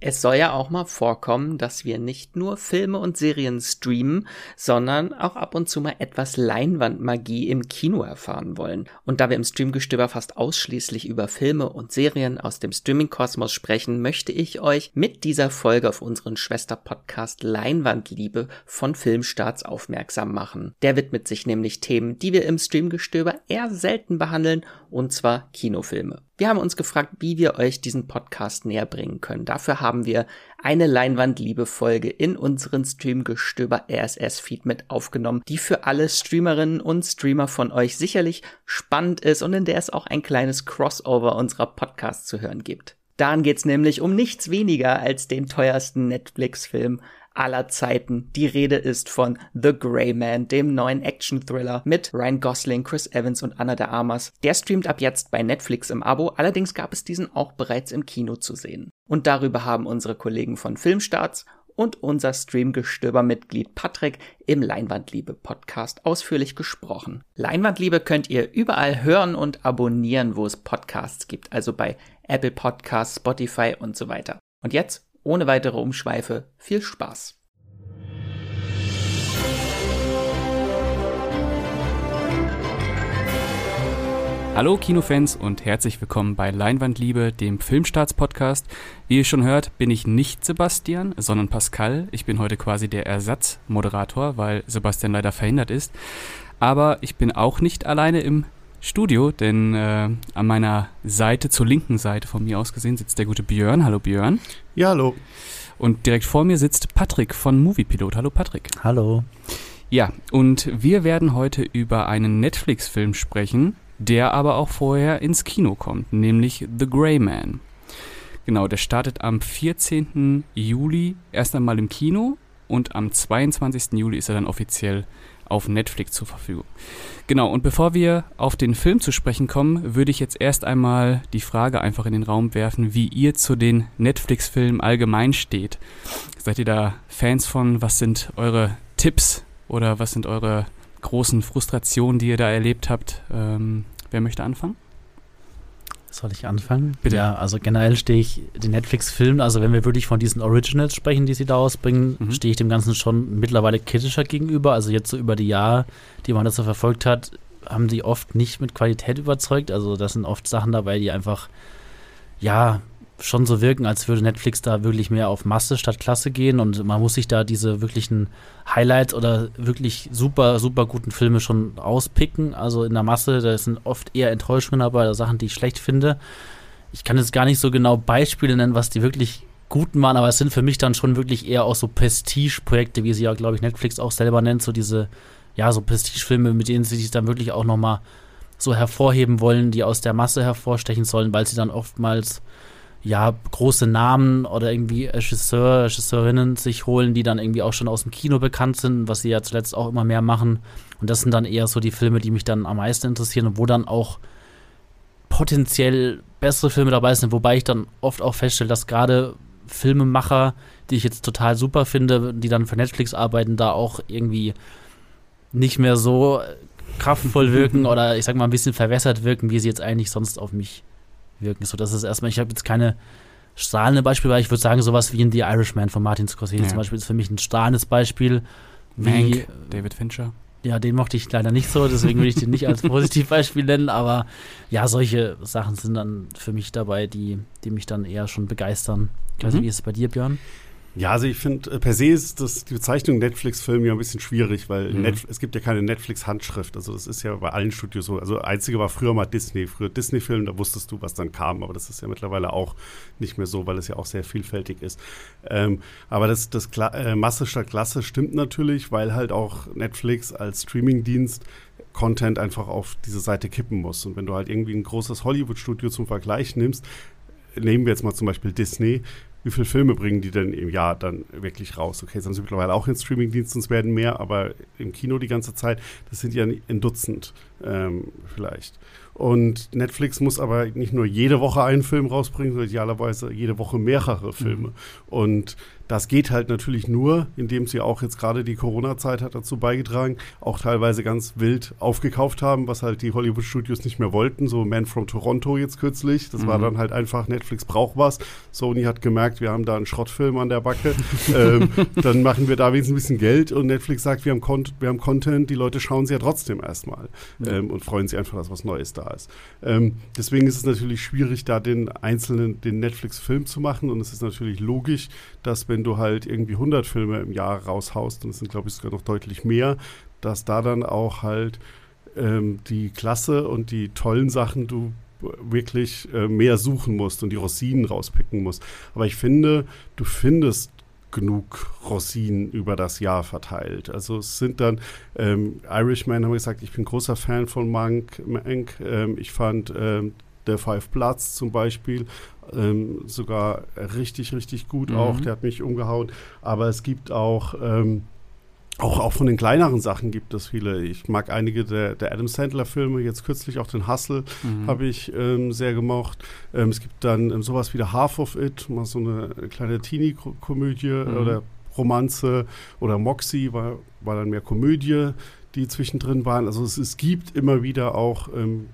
Es soll ja auch mal vorkommen, dass wir nicht nur Filme und Serien streamen, sondern auch ab und zu mal etwas Leinwandmagie im Kino erfahren wollen. Und da wir im Streamgestöber fast ausschließlich über Filme und Serien aus dem Streaming-Kosmos sprechen, möchte ich euch mit dieser Folge auf unseren Schwester-Podcast Leinwandliebe von Filmstarts aufmerksam machen. Der widmet sich nämlich Themen, die wir im Streamgestöber eher selten behandeln, und zwar Kinofilme. Wir haben uns gefragt, wie wir euch diesen Podcast näher bringen können. Dafür haben wir eine Leinwandliebe-Folge in unseren Streamgestöber RSS-Feed mit aufgenommen, die für alle Streamerinnen und Streamer von euch sicherlich spannend ist und in der es auch ein kleines Crossover unserer Podcasts zu hören gibt. Daran geht's nämlich um nichts weniger als den teuersten Netflix-Film aller Zeiten. Die Rede ist von The Grey Man, dem neuen Action-Thriller mit Ryan Gosling, Chris Evans und Anna de Armas. Der streamt ab jetzt bei Netflix im Abo, allerdings gab es diesen auch bereits im Kino zu sehen. Und darüber haben unsere Kollegen von Filmstarts und unser Streamgestöber-Mitglied Patrick im Leinwandliebe-Podcast ausführlich gesprochen. Leinwandliebe könnt ihr überall hören und abonnieren, wo es Podcasts gibt, also bei Apple Podcasts, Spotify und so weiter. Und jetzt ohne weitere Umschweife viel Spaß. Hallo Kinofans und herzlich willkommen bei Leinwandliebe, dem Filmstarts-Podcast. Wie ihr schon hört, bin ich nicht Sebastian, sondern Pascal. Ich bin heute quasi der Ersatzmoderator, weil Sebastian leider verhindert ist. Aber ich bin auch nicht alleine im Studio, denn äh, an meiner Seite, zur linken Seite von mir aus gesehen, sitzt der gute Björn. Hallo Björn. Ja, hallo. Und direkt vor mir sitzt Patrick von Moviepilot. Hallo Patrick. Hallo. Ja, und wir werden heute über einen Netflix-Film sprechen, der aber auch vorher ins Kino kommt, nämlich The Grey Man. Genau, der startet am 14. Juli erst einmal im Kino und am 22. Juli ist er dann offiziell auf Netflix zur Verfügung. Genau, und bevor wir auf den Film zu sprechen kommen, würde ich jetzt erst einmal die Frage einfach in den Raum werfen, wie ihr zu den Netflix-Filmen allgemein steht. Seid ihr da Fans von? Was sind eure Tipps oder was sind eure großen Frustrationen, die ihr da erlebt habt? Ähm, wer möchte anfangen? Soll ich anfangen? Bitte. Ja, also generell stehe ich den Netflix-Filmen, also wenn wir wirklich von diesen Originals sprechen, die sie da ausbringen, mhm. stehe ich dem Ganzen schon mittlerweile kritischer gegenüber. Also jetzt so über die Jahre, die man das so verfolgt hat, haben sie oft nicht mit Qualität überzeugt. Also das sind oft Sachen dabei, die einfach, ja, schon so wirken, als würde Netflix da wirklich mehr auf Masse statt Klasse gehen und man muss sich da diese wirklichen Highlights oder wirklich super, super guten Filme schon auspicken. Also in der Masse, da sind oft eher Enttäuschungen dabei, Sachen, die ich schlecht finde. Ich kann jetzt gar nicht so genau Beispiele nennen, was die wirklich guten waren, aber es sind für mich dann schon wirklich eher auch so Prestige-Projekte, wie sie ja, glaube ich, Netflix auch selber nennt, so diese, ja, so Prestige-Filme, mit denen sie sich dann wirklich auch nochmal so hervorheben wollen, die aus der Masse hervorstechen sollen, weil sie dann oftmals ja, große Namen oder irgendwie Regisseur, Regisseurinnen sich holen, die dann irgendwie auch schon aus dem Kino bekannt sind, was sie ja zuletzt auch immer mehr machen. Und das sind dann eher so die Filme, die mich dann am meisten interessieren und wo dann auch potenziell bessere Filme dabei sind, wobei ich dann oft auch feststelle, dass gerade Filmemacher, die ich jetzt total super finde, die dann für Netflix arbeiten, da auch irgendwie nicht mehr so kraftvoll wirken oder ich sag mal ein bisschen verwässert wirken, wie sie jetzt eigentlich sonst auf mich wirken. So, das ist erstmal, ich habe jetzt keine strahlende Beispiele, weil ich würde sagen, sowas wie in The Irishman von Martin Scorsese ja. zum Beispiel ist für mich ein strahlendes Beispiel. Mank, wie, David Fincher. Ja, den mochte ich leider nicht so, deswegen würde ich den nicht als Positivbeispiel nennen, aber ja, solche Sachen sind dann für mich dabei, die, die mich dann eher schon begeistern. Ich weiß nicht, mhm. wie ist es bei dir, Björn? Ja, also ich finde, äh, per se ist das, die Bezeichnung Netflix-Film ja ein bisschen schwierig, weil mhm. es gibt ja keine Netflix-Handschrift. Also das ist ja bei allen Studios so. Also einzige war früher mal Disney. Früher Disney-Film, da wusstest du, was dann kam. Aber das ist ja mittlerweile auch nicht mehr so, weil es ja auch sehr vielfältig ist. Ähm, aber das, das Kla äh, Masse statt Klasse stimmt natürlich, weil halt auch Netflix als Streaming-Dienst Content einfach auf diese Seite kippen muss. Und wenn du halt irgendwie ein großes Hollywood-Studio zum Vergleich nimmst, nehmen wir jetzt mal zum Beispiel Disney, wie viele Filme bringen die denn im Jahr dann wirklich raus? Okay, jetzt haben sie mittlerweile auch in Streamingdiensten, es werden mehr, aber im Kino die ganze Zeit, das sind ja ein Dutzend ähm, vielleicht. Und Netflix muss aber nicht nur jede Woche einen Film rausbringen, sondern idealerweise jede Woche mehrere Filme. Mhm. Und das geht halt natürlich nur, indem sie auch jetzt gerade die Corona-Zeit hat dazu beigetragen, auch teilweise ganz wild aufgekauft haben, was halt die Hollywood-Studios nicht mehr wollten. So Man from Toronto jetzt kürzlich. Das mhm. war dann halt einfach, Netflix braucht was. Sony hat gemerkt, wir haben da einen Schrottfilm an der Backe. ähm, dann machen wir da wenigstens ein bisschen Geld und Netflix sagt, wir haben, Con wir haben Content, die Leute schauen sie ja trotzdem erstmal ja. ähm, und freuen sich einfach, dass was Neues da ist. Ähm, deswegen ist es natürlich schwierig, da den einzelnen, den Netflix-Film zu machen und es ist natürlich logisch, dass wenn wenn du halt irgendwie 100 Filme im Jahr raushaust, und es sind, glaube ich, sogar noch deutlich mehr, dass da dann auch halt ähm, die Klasse und die tollen Sachen du wirklich äh, mehr suchen musst und die Rosinen rauspicken musst. Aber ich finde, du findest genug Rosinen über das Jahr verteilt. Also es sind dann ähm, Irishman, haben wir gesagt, ich bin großer Fan von Mank. Ähm, ich fand ähm, The Five Bloods zum Beispiel ähm, sogar richtig, richtig gut mhm. auch. Der hat mich umgehauen. Aber es gibt auch, ähm, auch, auch von den kleineren Sachen gibt es viele. Ich mag einige der, der Adam Sandler-Filme, jetzt kürzlich auch den Hustle mhm. habe ich ähm, sehr gemocht. Ähm, es gibt dann ähm, sowas wie The Half of It, mal so eine kleine Teenie-Komödie mhm. oder Romanze oder Moxie war, war dann mehr Komödie, die zwischendrin waren. Also es, es gibt immer wieder auch ähm,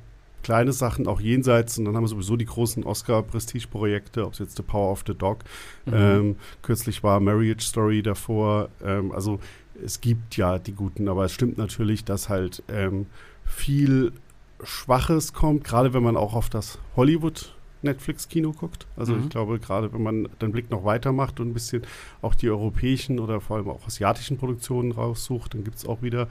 kleine Sachen, auch jenseits. Und dann haben wir sowieso die großen Oscar-Prestige-Projekte, ob es jetzt The Power of the Dog, mhm. ähm, kürzlich war Marriage Story davor. Ähm, also es gibt ja die guten, aber es stimmt natürlich, dass halt ähm, viel Schwaches kommt, gerade wenn man auch auf das Hollywood Netflix-Kino guckt. Also mhm. ich glaube, gerade wenn man den Blick noch weitermacht und ein bisschen auch die europäischen oder vor allem auch asiatischen Produktionen raussucht, dann gibt es auch wieder,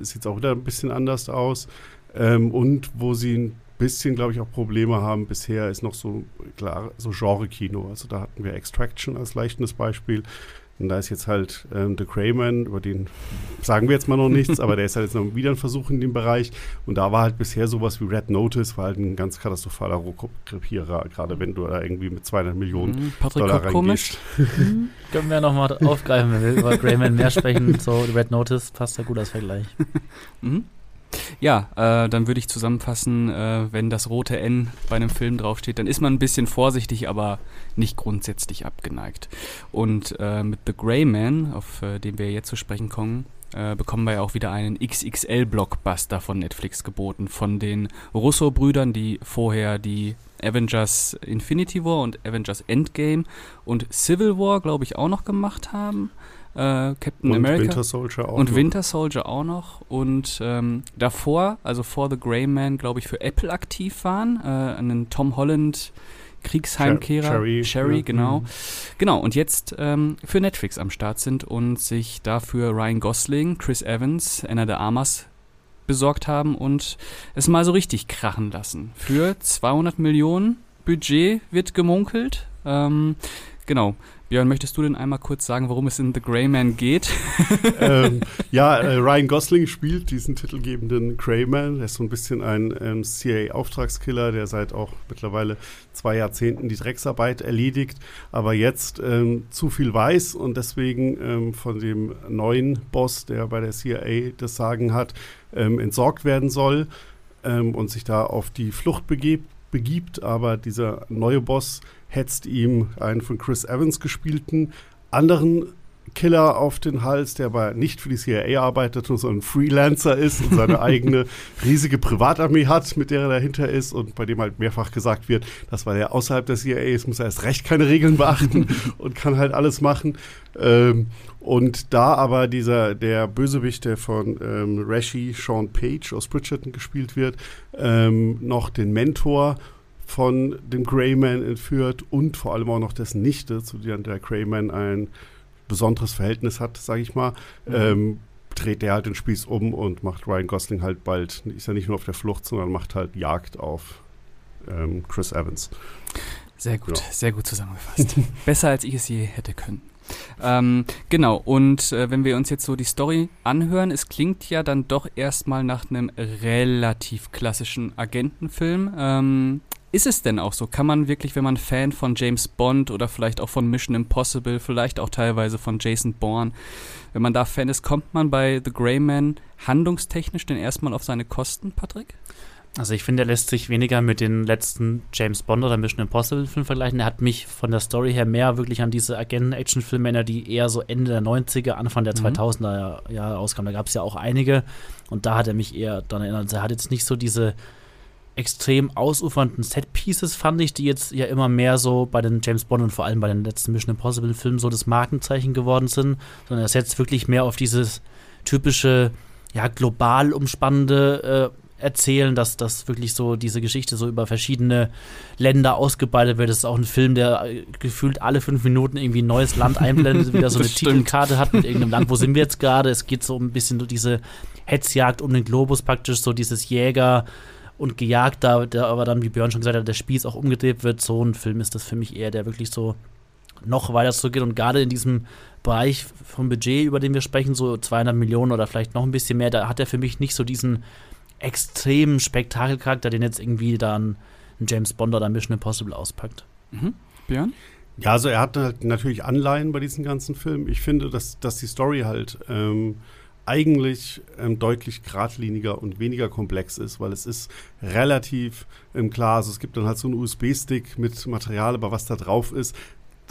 sieht es auch wieder ein bisschen anders aus. Ähm, und wo sie ein bisschen, glaube ich, auch Probleme haben bisher, ist noch so klar, so Genre-Kino. Also da hatten wir Extraction als leichtes Beispiel. Und da ist jetzt halt ähm, The Crayman, über den sagen wir jetzt mal noch nichts, aber der ist halt jetzt noch wieder ein Versuch in dem Bereich. Und da war halt bisher sowas wie Red Notice, war halt ein ganz katastrophaler Rohkrepierer, gerade wenn du da irgendwie mit 200 Millionen mhm, Patrick Dollar reingehst. komisch. Mhm. Können wir nochmal aufgreifen, wenn wir über Crayman mehr sprechen. So, Red Notice passt ja gut als Vergleich. mhm. Ja, äh, dann würde ich zusammenfassen, äh, wenn das rote N bei einem Film draufsteht, dann ist man ein bisschen vorsichtig, aber nicht grundsätzlich abgeneigt. Und äh, mit The Grey Man, auf äh, den wir jetzt zu sprechen kommen, äh, bekommen wir ja auch wieder einen XXL-Blockbuster von Netflix geboten, von den Russo-Brüdern, die vorher die Avengers Infinity War und Avengers Endgame und Civil War, glaube ich, auch noch gemacht haben äh, Captain und America. Winter Soldier auch und noch. Winter Soldier auch noch. Und ähm, davor, also vor The Grey Man, glaube ich, für Apple aktiv waren. Äh, einen Tom Holland Kriegsheimkehrer. Sherry, Sherry ja. genau. Mhm. Genau, und jetzt ähm, für Netflix am Start sind und sich dafür Ryan Gosling, Chris Evans, Anna de Armas besorgt haben und es mal so richtig krachen lassen. Für 200 Millionen Budget wird gemunkelt. Ähm, genau. Björn, möchtest du denn einmal kurz sagen, worum es in The Grey Man geht? ähm, ja, äh, Ryan Gosling spielt diesen titelgebenden Grey Man. Er ist so ein bisschen ein ähm, CIA-Auftragskiller, der seit auch mittlerweile zwei Jahrzehnten die Drecksarbeit erledigt, aber jetzt ähm, zu viel weiß und deswegen ähm, von dem neuen Boss, der bei der CIA das Sagen hat, ähm, entsorgt werden soll ähm, und sich da auf die Flucht begibt begibt, aber dieser neue Boss hetzt ihm einen von Chris Evans gespielten anderen Killer auf den Hals, der aber nicht für die CIA arbeitet, sondern ein Freelancer ist und seine eigene riesige Privatarmee hat, mit der er dahinter ist und bei dem halt mehrfach gesagt wird, dass weil er außerhalb der CIA ist, muss er erst recht keine Regeln beachten und kann halt alles machen. Ähm, und da aber dieser, der Bösewicht, der von ähm, Rashi Sean Page aus Bridgerton gespielt wird, ähm, noch den Mentor von dem Greyman entführt und vor allem auch noch dessen Nichte, zu der der Greyman ein besonderes Verhältnis hat, sage ich mal, mhm. ähm, dreht der halt den Spieß um und macht Ryan Gosling halt bald, ist ja nicht nur auf der Flucht, sondern macht halt Jagd auf ähm, Chris Evans. Sehr gut, ja. sehr gut zusammengefasst. Besser als ich es je hätte können. Ähm, genau, und äh, wenn wir uns jetzt so die Story anhören, es klingt ja dann doch erstmal nach einem relativ klassischen Agentenfilm. Ähm, ist es denn auch so? Kann man wirklich, wenn man Fan von James Bond oder vielleicht auch von Mission Impossible, vielleicht auch teilweise von Jason Bourne, wenn man da Fan ist, kommt man bei The Grey Man handlungstechnisch denn erstmal auf seine Kosten, Patrick? Also ich finde, er lässt sich weniger mit den letzten James Bond oder Mission Impossible Filmen vergleichen. Er hat mich von der Story her mehr wirklich an diese Agenten-Action-Filme erinnert, die eher so Ende der 90er, Anfang der mhm. 2000er Jahre rauskamen. Da gab es ja auch einige und da hat er mich eher daran erinnert. Also er hat jetzt nicht so diese extrem ausufernden Set-Pieces, fand ich, die jetzt ja immer mehr so bei den James Bond und vor allem bei den letzten Mission Impossible Filmen so das Markenzeichen geworden sind, sondern er setzt wirklich mehr auf dieses typische, ja, global umspannende äh, erzählen, dass das wirklich so diese Geschichte so über verschiedene Länder ausgebreitet wird. Das ist auch ein Film, der äh, gefühlt alle fünf Minuten irgendwie ein neues Land einblendet, wieder so eine Titelkarte hat mit irgendeinem Land. Wo sind wir jetzt gerade? Es geht so ein bisschen so diese Hetzjagd um den Globus praktisch, so dieses Jäger und gejagt, da der aber dann, wie Björn schon gesagt hat, der Spieß auch umgedreht wird. So ein Film ist das für mich eher, der wirklich so noch weiter zurückgeht und gerade in diesem Bereich vom Budget, über den wir sprechen, so 200 Millionen oder vielleicht noch ein bisschen mehr, da hat er für mich nicht so diesen extremen Spektakelcharakter, den jetzt irgendwie dann ein James Bond oder Mission Impossible auspackt. Mhm. Björn? Ja, also er hat halt natürlich Anleihen bei diesen ganzen Filmen. Ich finde, dass, dass die Story halt ähm, eigentlich ähm, deutlich geradliniger und weniger komplex ist, weil es ist relativ ähm, klar, also es gibt dann halt so einen USB-Stick mit Material, aber was da drauf ist,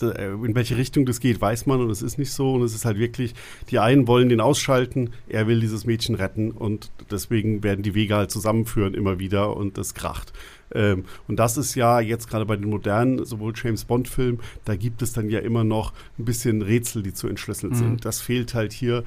äh, in welche Richtung das geht, weiß man und es ist nicht so. Und es ist halt wirklich, die einen wollen den ausschalten, er will dieses Mädchen retten und deswegen werden die Wege halt zusammenführen immer wieder und das kracht. Ähm, und das ist ja jetzt gerade bei den modernen, sowohl James Bond-Filmen, da gibt es dann ja immer noch ein bisschen Rätsel, die zu entschlüsseln mhm. sind. Das fehlt halt hier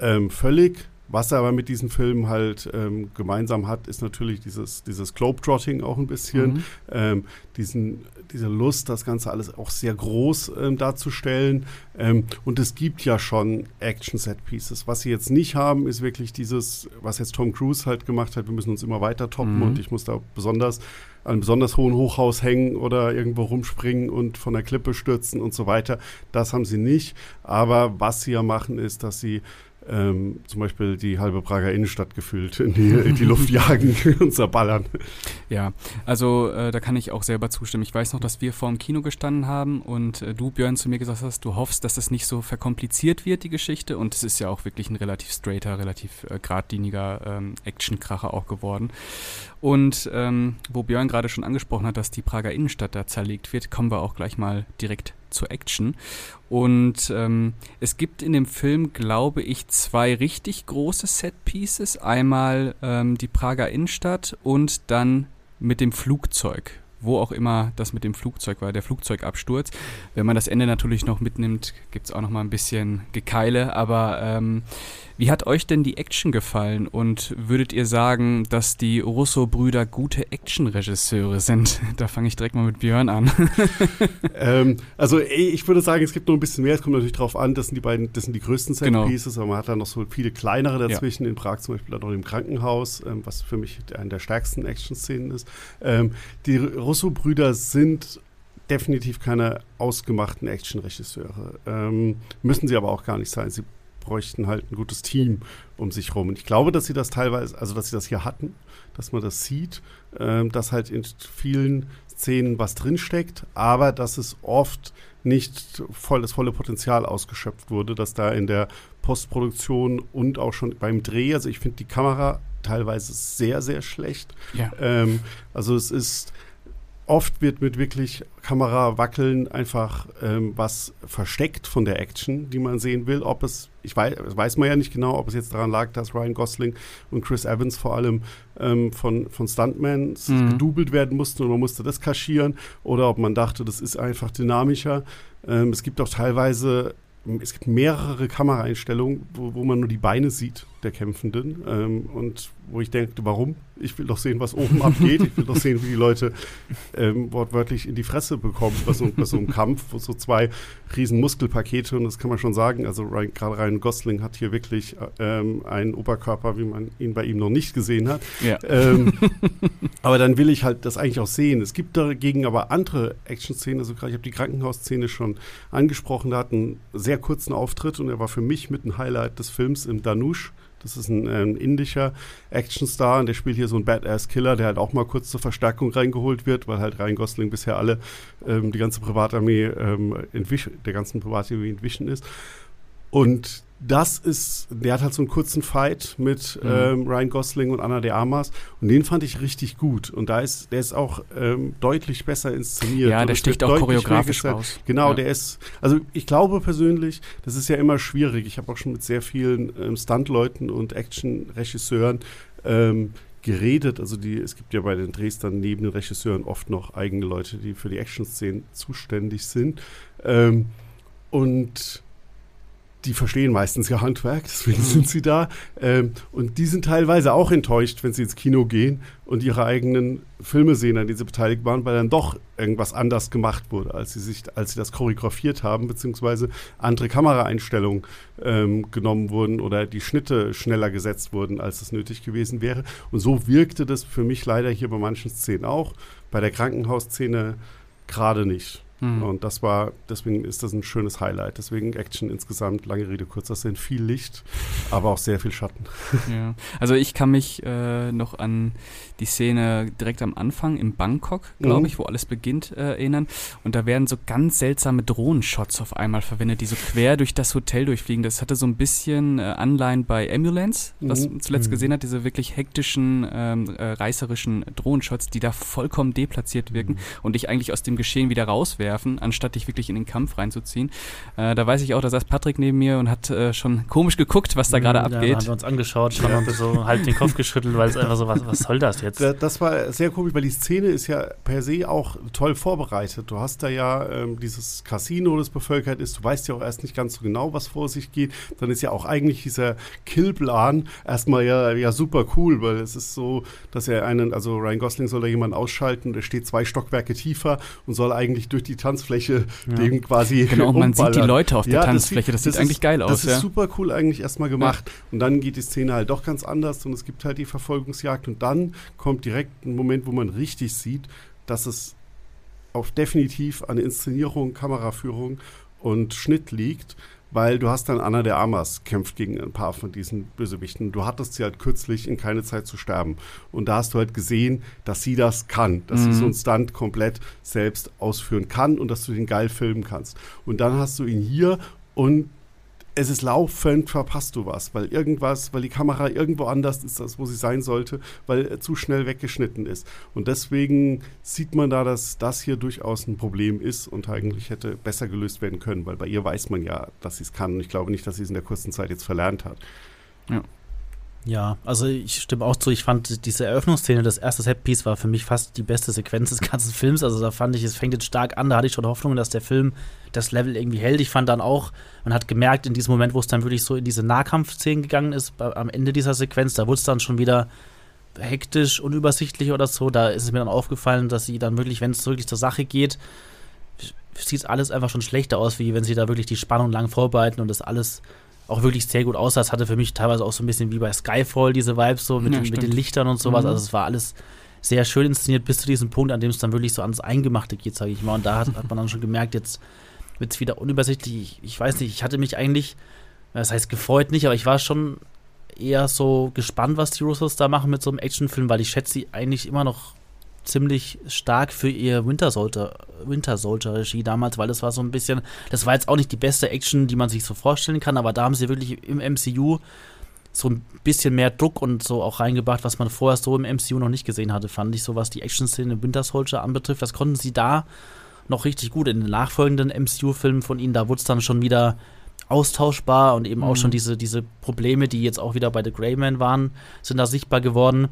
ähm, völlig. Was er aber mit diesen Filmen halt ähm, gemeinsam hat, ist natürlich dieses, dieses Globetrotting auch ein bisschen. Mhm. Ähm, diesen, diese Lust, das Ganze alles auch sehr groß ähm, darzustellen. Ähm, und es gibt ja schon Action-Set-Pieces. Was sie jetzt nicht haben, ist wirklich dieses, was jetzt Tom Cruise halt gemacht hat. Wir müssen uns immer weiter toppen mhm. und ich muss da besonders an einem besonders hohen Hochhaus hängen oder irgendwo rumspringen und von der Klippe stürzen und so weiter. Das haben sie nicht. Aber was sie ja machen, ist, dass sie ähm, zum Beispiel die halbe Prager Innenstadt gefühlt in die, in die Luft jagen und zerballern. Ja, also äh, da kann ich auch selber zustimmen. Ich weiß noch, dass wir vor dem Kino gestanden haben und äh, du, Björn, zu mir gesagt hast, du hoffst, dass das nicht so verkompliziert wird, die Geschichte. Und es ist ja auch wirklich ein relativ straighter, relativ äh, geradliniger ähm, Actionkracher auch geworden. Und ähm, wo Björn gerade schon angesprochen hat, dass die Prager Innenstadt da zerlegt wird, kommen wir auch gleich mal direkt zur Action. Und ähm, es gibt in dem Film, glaube ich, zwei richtig große Set-Pieces. Einmal ähm, die Prager Innenstadt und dann mit dem Flugzeug wo auch immer das mit dem Flugzeug war, der Flugzeugabsturz. Wenn man das Ende natürlich noch mitnimmt, gibt es auch noch mal ein bisschen Gekeile, aber ähm, wie hat euch denn die Action gefallen und würdet ihr sagen, dass die Russo-Brüder gute Action-Regisseure sind? Da fange ich direkt mal mit Björn an. ähm, also ich würde sagen, es gibt noch ein bisschen mehr. Es kommt natürlich darauf an, das sind die beiden, das sind die größten Set-Pieces, genau. aber man hat da noch so viele kleinere dazwischen. Ja. In Prag zum Beispiel auch im Krankenhaus, ähm, was für mich eine der stärksten Action-Szenen ist. Ähm, die Russo-Brüder sind definitiv keine ausgemachten Action-Regisseure. Ähm, müssen sie aber auch gar nicht sein. Sie bräuchten halt ein gutes Team um sich rum. Und ich glaube, dass sie das teilweise, also dass sie das hier hatten, dass man das sieht, ähm, dass halt in vielen Szenen was drinsteckt, aber dass es oft nicht voll das volle Potenzial ausgeschöpft wurde, dass da in der Postproduktion und auch schon beim Dreh, also ich finde die Kamera teilweise sehr, sehr schlecht. Ja. Ähm, also es ist oft wird mit wirklich Kamerawackeln einfach ähm, was versteckt von der Action, die man sehen will. Ob es, ich weiß, weiß man ja nicht genau, ob es jetzt daran lag, dass Ryan Gosling und Chris Evans vor allem ähm, von, von Stuntmans mhm. gedoubelt werden mussten und man musste das kaschieren oder ob man dachte, das ist einfach dynamischer. Ähm, es gibt auch teilweise es gibt mehrere Kameraeinstellungen, wo, wo man nur die Beine sieht der Kämpfenden ähm, und wo ich denke, warum? Ich will doch sehen, was oben abgeht. Ich will doch sehen, wie die Leute ähm, wortwörtlich in die Fresse bekommen bei so, bei so einem Kampf, wo so zwei riesen Muskelpakete und das kann man schon sagen. Also gerade Ryan Gosling hat hier wirklich ähm, einen Oberkörper, wie man ihn bei ihm noch nicht gesehen hat. Ja. Ähm, aber dann will ich halt das eigentlich auch sehen. Es gibt dagegen aber andere Action-Szenen. Also gerade ich habe die Krankenhausszene schon angesprochen. Da hat einen sehr kurzen Auftritt und er war für mich mit ein Highlight des Films im Danush. Das ist ein, ein indischer Actionstar und der spielt hier so einen Badass-Killer, der halt auch mal kurz zur Verstärkung reingeholt wird, weil halt Ryan Gosling bisher alle, ähm, die ganze Privatarmee, ähm, der ganzen Privatarmee entwichen ist. Und das ist, der hat halt so einen kurzen Fight mit mhm. ähm, Ryan Gosling und Anna de Armas und den fand ich richtig gut und da ist, der ist auch ähm, deutlich besser inszeniert. Ja, der sticht auch choreografisch raus. Genau, ja. der ist, also ich glaube persönlich, das ist ja immer schwierig. Ich habe auch schon mit sehr vielen ähm, Stuntleuten und Action-Regisseuren ähm, geredet. Also die, es gibt ja bei den Drehs dann neben den Regisseuren oft noch eigene Leute, die für die Action-Szenen zuständig sind. Ähm, und die verstehen meistens ihr Handwerk, deswegen mhm. sind sie da. Ähm, und die sind teilweise auch enttäuscht, wenn sie ins Kino gehen und ihre eigenen Filme sehen, an denen sie beteiligt waren, weil dann doch irgendwas anders gemacht wurde, als sie sich, als sie das choreografiert haben, beziehungsweise andere Kameraeinstellungen ähm, genommen wurden oder die Schnitte schneller gesetzt wurden, als es nötig gewesen wäre. Und so wirkte das für mich leider hier bei manchen Szenen auch, bei der Krankenhausszene gerade nicht. Mhm. Und das war, deswegen ist das ein schönes Highlight. Deswegen Action insgesamt, lange Rede, kurzer Sinn, viel Licht, aber auch sehr viel Schatten. Ja. Also ich kann mich äh, noch an die Szene direkt am Anfang in Bangkok, glaube mhm. ich, wo alles beginnt, äh, erinnern. Und da werden so ganz seltsame Drohnenshots auf einmal verwendet, die so quer durch das Hotel durchfliegen. Das hatte so ein bisschen äh, Anleihen bei Ambulance, was mhm. man zuletzt mhm. gesehen hat, diese wirklich hektischen, ähm, äh, reißerischen Drohnenshots, die da vollkommen deplatziert wirken mhm. und dich eigentlich aus dem Geschehen wieder rauswerfen, anstatt dich wirklich in den Kampf reinzuziehen. Äh, da weiß ich auch, da saß Patrick neben mir und hat äh, schon komisch geguckt, was da mhm, gerade ja, abgeht. Da haben wir uns angeschaut, schon ja. so halb den Kopf geschüttelt, weil es einfach so, was, was soll das jetzt? jetzt. Das war sehr komisch, weil die Szene ist ja per se auch toll vorbereitet. Du hast da ja ähm, dieses Casino, das bevölkert ist. Du weißt ja auch erst nicht ganz so genau, was vor sich geht. Dann ist ja auch eigentlich dieser Killplan erstmal ja, ja super cool, weil es ist so, dass er einen, also Ryan Gosling soll da jemanden ausschalten, der steht zwei Stockwerke tiefer und soll eigentlich durch die Tanzfläche ja. dem quasi. Genau, und man sieht die Leute auf der ja, Tanzfläche. Das, sieht, das sieht eigentlich geil aus. Das ist super cool eigentlich erstmal gemacht. Ja. Und dann geht die Szene halt doch ganz anders und es gibt halt die Verfolgungsjagd und dann kommt direkt ein Moment, wo man richtig sieht, dass es auf definitiv an Inszenierung, Kameraführung und Schnitt liegt, weil du hast dann Anna de Armas kämpft gegen ein paar von diesen Bösewichten. Du hattest sie halt kürzlich in keine Zeit zu sterben. Und da hast du halt gesehen, dass sie das kann, dass mhm. sie so einen Stunt komplett selbst ausführen kann und dass du den geil filmen kannst. Und dann hast du ihn hier und es ist laufend, verpasst du was, weil irgendwas, weil die Kamera irgendwo anders ist, als wo sie sein sollte, weil er zu schnell weggeschnitten ist. Und deswegen sieht man da, dass das hier durchaus ein Problem ist und eigentlich hätte besser gelöst werden können, weil bei ihr weiß man ja, dass sie es kann. Und ich glaube nicht, dass sie es in der kurzen Zeit jetzt verlernt hat. Ja. Ja, also ich stimme auch zu. Ich fand diese Eröffnungsszene, das erste Setpiece war für mich fast die beste Sequenz des ganzen Films. Also da fand ich, es fängt jetzt stark an. Da hatte ich schon Hoffnung, dass der Film das Level irgendwie hält. Ich fand dann auch, man hat gemerkt, in diesem Moment, wo es dann wirklich so in diese Nahkampfszenen gegangen ist, am Ende dieser Sequenz, da wurde es dann schon wieder hektisch, unübersichtlich oder so. Da ist es mir dann aufgefallen, dass sie dann wirklich, wenn es wirklich zur Sache geht, sieht alles einfach schon schlechter aus, wie wenn sie da wirklich die Spannung lang vorbereiten und das alles auch wirklich sehr gut aussah. Es hatte für mich teilweise auch so ein bisschen wie bei Skyfall diese Vibes so mit, ja, mit den Lichtern und sowas. Mhm. Also es war alles sehr schön inszeniert bis zu diesem Punkt, an dem es dann wirklich so ans Eingemachte geht, sage ich mal. Und da hat, hat man dann schon gemerkt, jetzt wird es wieder unübersichtlich. Ich, ich, weiß nicht, ich hatte mich eigentlich, das heißt gefreut nicht, aber ich war schon eher so gespannt, was die Russos da machen mit so einem Actionfilm, weil ich schätze sie eigentlich immer noch ziemlich stark für ihr Winter Soldier, Winter Soldier Regie damals, weil das war so ein bisschen, das war jetzt auch nicht die beste Action, die man sich so vorstellen kann, aber da haben sie wirklich im MCU so ein bisschen mehr Druck und so auch reingebracht, was man vorher so im MCU noch nicht gesehen hatte, fand ich, so was die Action-Szene im Winter Soldier anbetrifft. Das konnten sie da noch richtig gut. In den nachfolgenden MCU-Filmen von ihnen, da wurde es dann schon wieder austauschbar und eben mhm. auch schon diese, diese Probleme, die jetzt auch wieder bei The Greyman waren, sind da sichtbar geworden.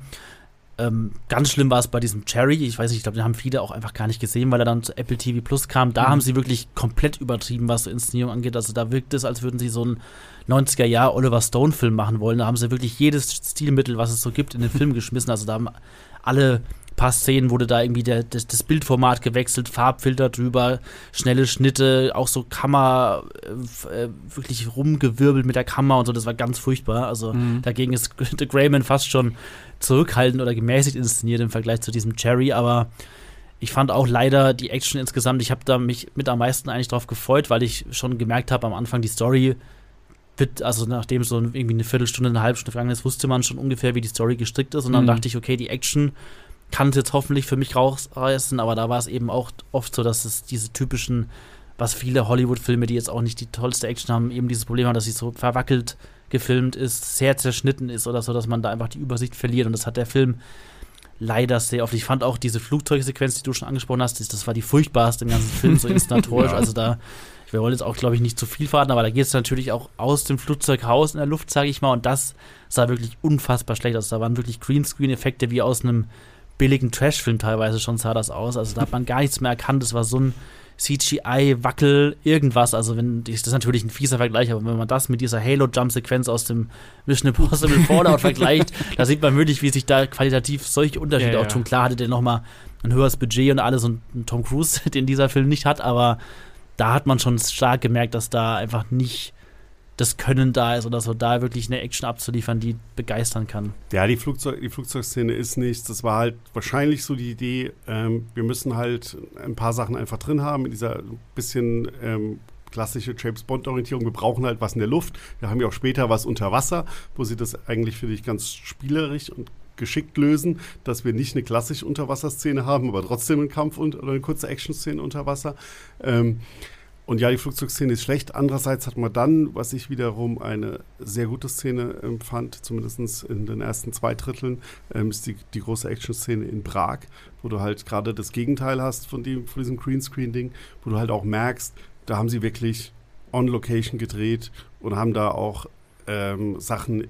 Ähm, ganz schlimm war es bei diesem Cherry. Ich weiß nicht, ich glaube, den haben viele auch einfach gar nicht gesehen, weil er dann zu Apple TV Plus kam. Da mhm. haben sie wirklich komplett übertrieben, was so Inszenierung angeht. Also da wirkt es, als würden sie so einen 90er-Jahr Oliver Stone-Film machen wollen. Da haben sie wirklich jedes Stilmittel, was es so gibt, in den Film geschmissen. Also da haben alle paar Szenen wurde da irgendwie der, das, das, Bildformat gewechselt, Farbfilter drüber, schnelle Schnitte, auch so Kammer äh, äh, wirklich rumgewirbelt mit der Kamera und so, das war ganz furchtbar. Also mhm. dagegen ist The Greyman fast schon zurückhaltend oder gemäßigt inszeniert im Vergleich zu diesem Cherry, aber ich fand auch leider die Action insgesamt, ich habe da mich mit am meisten eigentlich drauf gefreut, weil ich schon gemerkt habe am Anfang, die Story wird, also nachdem so irgendwie eine Viertelstunde, eine halbe Stunde vergangen ist, wusste man schon ungefähr, wie die Story gestrickt ist und dann mhm. dachte ich, okay, die Action kann es jetzt hoffentlich für mich rausreißen, aber da war es eben auch oft so, dass es diese typischen was viele Hollywood-Filme, die jetzt auch nicht die tollste Action haben, eben dieses Problem haben, dass sie so verwackelt gefilmt ist, sehr zerschnitten ist oder so, dass man da einfach die Übersicht verliert. Und das hat der Film leider sehr oft. Ich fand auch diese Flugzeugsequenz, die du schon angesprochen hast, das war die furchtbarste im ganzen Film, so instatorisch. ja. Also da, wir wollen jetzt auch, glaube ich, nicht zu viel verraten, aber da geht es natürlich auch aus dem Flugzeug raus in der Luft, sage ich mal. Und das sah wirklich unfassbar schlecht aus. Da waren wirklich Greenscreen-Effekte wie aus einem billigen Trash-Film teilweise schon sah das aus. Also da hat man gar nichts mehr erkannt. Das war so ein CGI, Wackel, irgendwas. Also, wenn, das ist natürlich ein fieser Vergleich, aber wenn man das mit dieser Halo-Jump-Sequenz aus dem Mission Impossible Fallout vergleicht, da sieht man wirklich, wie sich da qualitativ solche Unterschiede ja, auch tun. Klar hatte der nochmal ein höheres Budget und alles und Tom Cruise, den dieser Film nicht hat, aber da hat man schon stark gemerkt, dass da einfach nicht das Können da ist oder so, da wirklich eine Action abzuliefern, die begeistern kann. Ja, die, Flugzeug, die Flugzeugszene ist nichts. Das war halt wahrscheinlich so die Idee, ähm, wir müssen halt ein paar Sachen einfach drin haben in dieser bisschen ähm, klassische James Bond-Orientierung. Wir brauchen halt was in der Luft. Wir haben ja auch später was unter Wasser, wo sie das eigentlich, finde ich, ganz spielerisch und geschickt lösen, dass wir nicht eine klassische Unterwasserszene haben, aber trotzdem einen Kampf und, oder eine kurze Action-Szene unter Wasser. Ähm, und ja, die Flugzeugszene ist schlecht. Andererseits hat man dann, was ich wiederum eine sehr gute Szene ähm, fand, zumindest in den ersten zwei Dritteln, ähm, ist die, die große Action-Szene in Prag, wo du halt gerade das Gegenteil hast von, dem, von diesem Greenscreen-Ding, wo du halt auch merkst, da haben sie wirklich on Location gedreht und haben da auch ähm, Sachen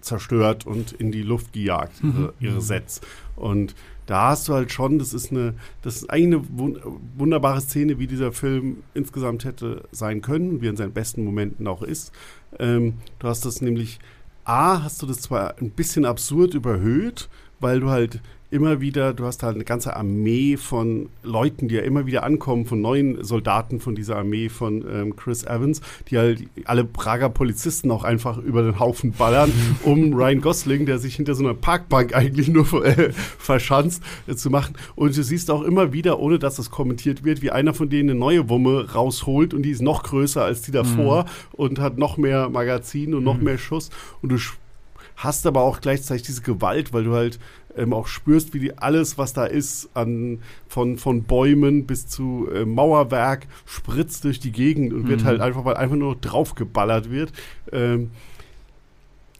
zerstört und in die Luft gejagt, ihre, mhm. ihre Sets. Und da hast du halt schon, das ist eine, das ist eigentlich eine wunderbare Szene, wie dieser Film insgesamt hätte sein können, wie er in seinen besten Momenten auch ist. Ähm, du hast das nämlich, A, hast du das zwar ein bisschen absurd überhöht, weil du halt immer wieder, du hast halt eine ganze Armee von Leuten, die ja immer wieder ankommen, von neuen Soldaten von dieser Armee von ähm, Chris Evans, die halt alle Prager Polizisten auch einfach über den Haufen ballern, um Ryan Gosling, der sich hinter so einer Parkbank eigentlich nur äh, verschanzt, äh, zu machen. Und du siehst auch immer wieder, ohne dass das kommentiert wird, wie einer von denen eine neue Wumme rausholt und die ist noch größer als die davor mhm. und hat noch mehr Magazin und noch mhm. mehr Schuss. Und du hast aber auch gleichzeitig diese Gewalt, weil du halt ähm, auch spürst, wie die alles, was da ist, an, von, von Bäumen bis zu äh, Mauerwerk, spritzt durch die Gegend und mhm. wird halt einfach, weil einfach nur draufgeballert wird. Ähm,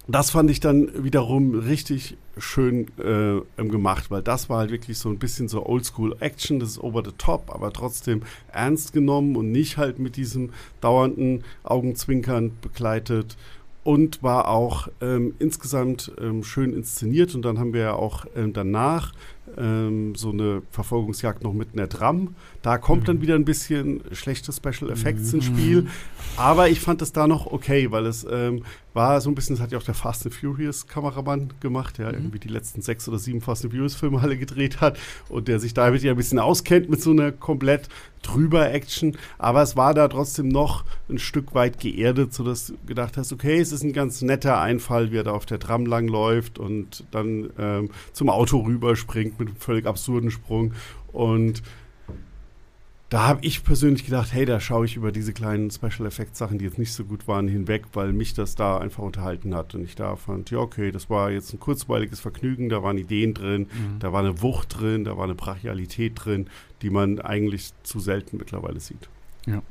das fand ich dann wiederum richtig schön äh, gemacht, weil das war halt wirklich so ein bisschen so Oldschool-Action, das ist over the top, aber trotzdem ernst genommen und nicht halt mit diesem dauernden Augenzwinkern begleitet und war auch ähm, insgesamt ähm, schön inszeniert. Und dann haben wir ja auch ähm, danach ähm, so eine Verfolgungsjagd noch mit einer Tram. Da kommt mhm. dann wieder ein bisschen schlechte Special Effects mhm. ins Spiel. Aber ich fand es da noch okay, weil es ähm, war so ein bisschen, das hat ja auch der Fast and Furious Kameramann gemacht, der mhm. irgendwie die letzten sechs oder sieben Fast and Furious Filme alle gedreht hat und der sich damit ja ein bisschen auskennt mit so einer komplett drüber Action. Aber es war da trotzdem noch ein Stück weit geerdet, sodass du gedacht hast, okay, es ist ein ganz netter Einfall, wie er da auf der Tram langläuft und dann ähm, zum Auto rüberspringt mit einem völlig absurden Sprung und da habe ich persönlich gedacht, hey, da schaue ich über diese kleinen Special Effects Sachen, die jetzt nicht so gut waren, hinweg, weil mich das da einfach unterhalten hat. Und ich da fand, ja, okay, das war jetzt ein kurzweiliges Vergnügen, da waren Ideen drin, mhm. da war eine Wucht drin, da war eine Brachialität drin, die man eigentlich zu selten mittlerweile sieht. Ja,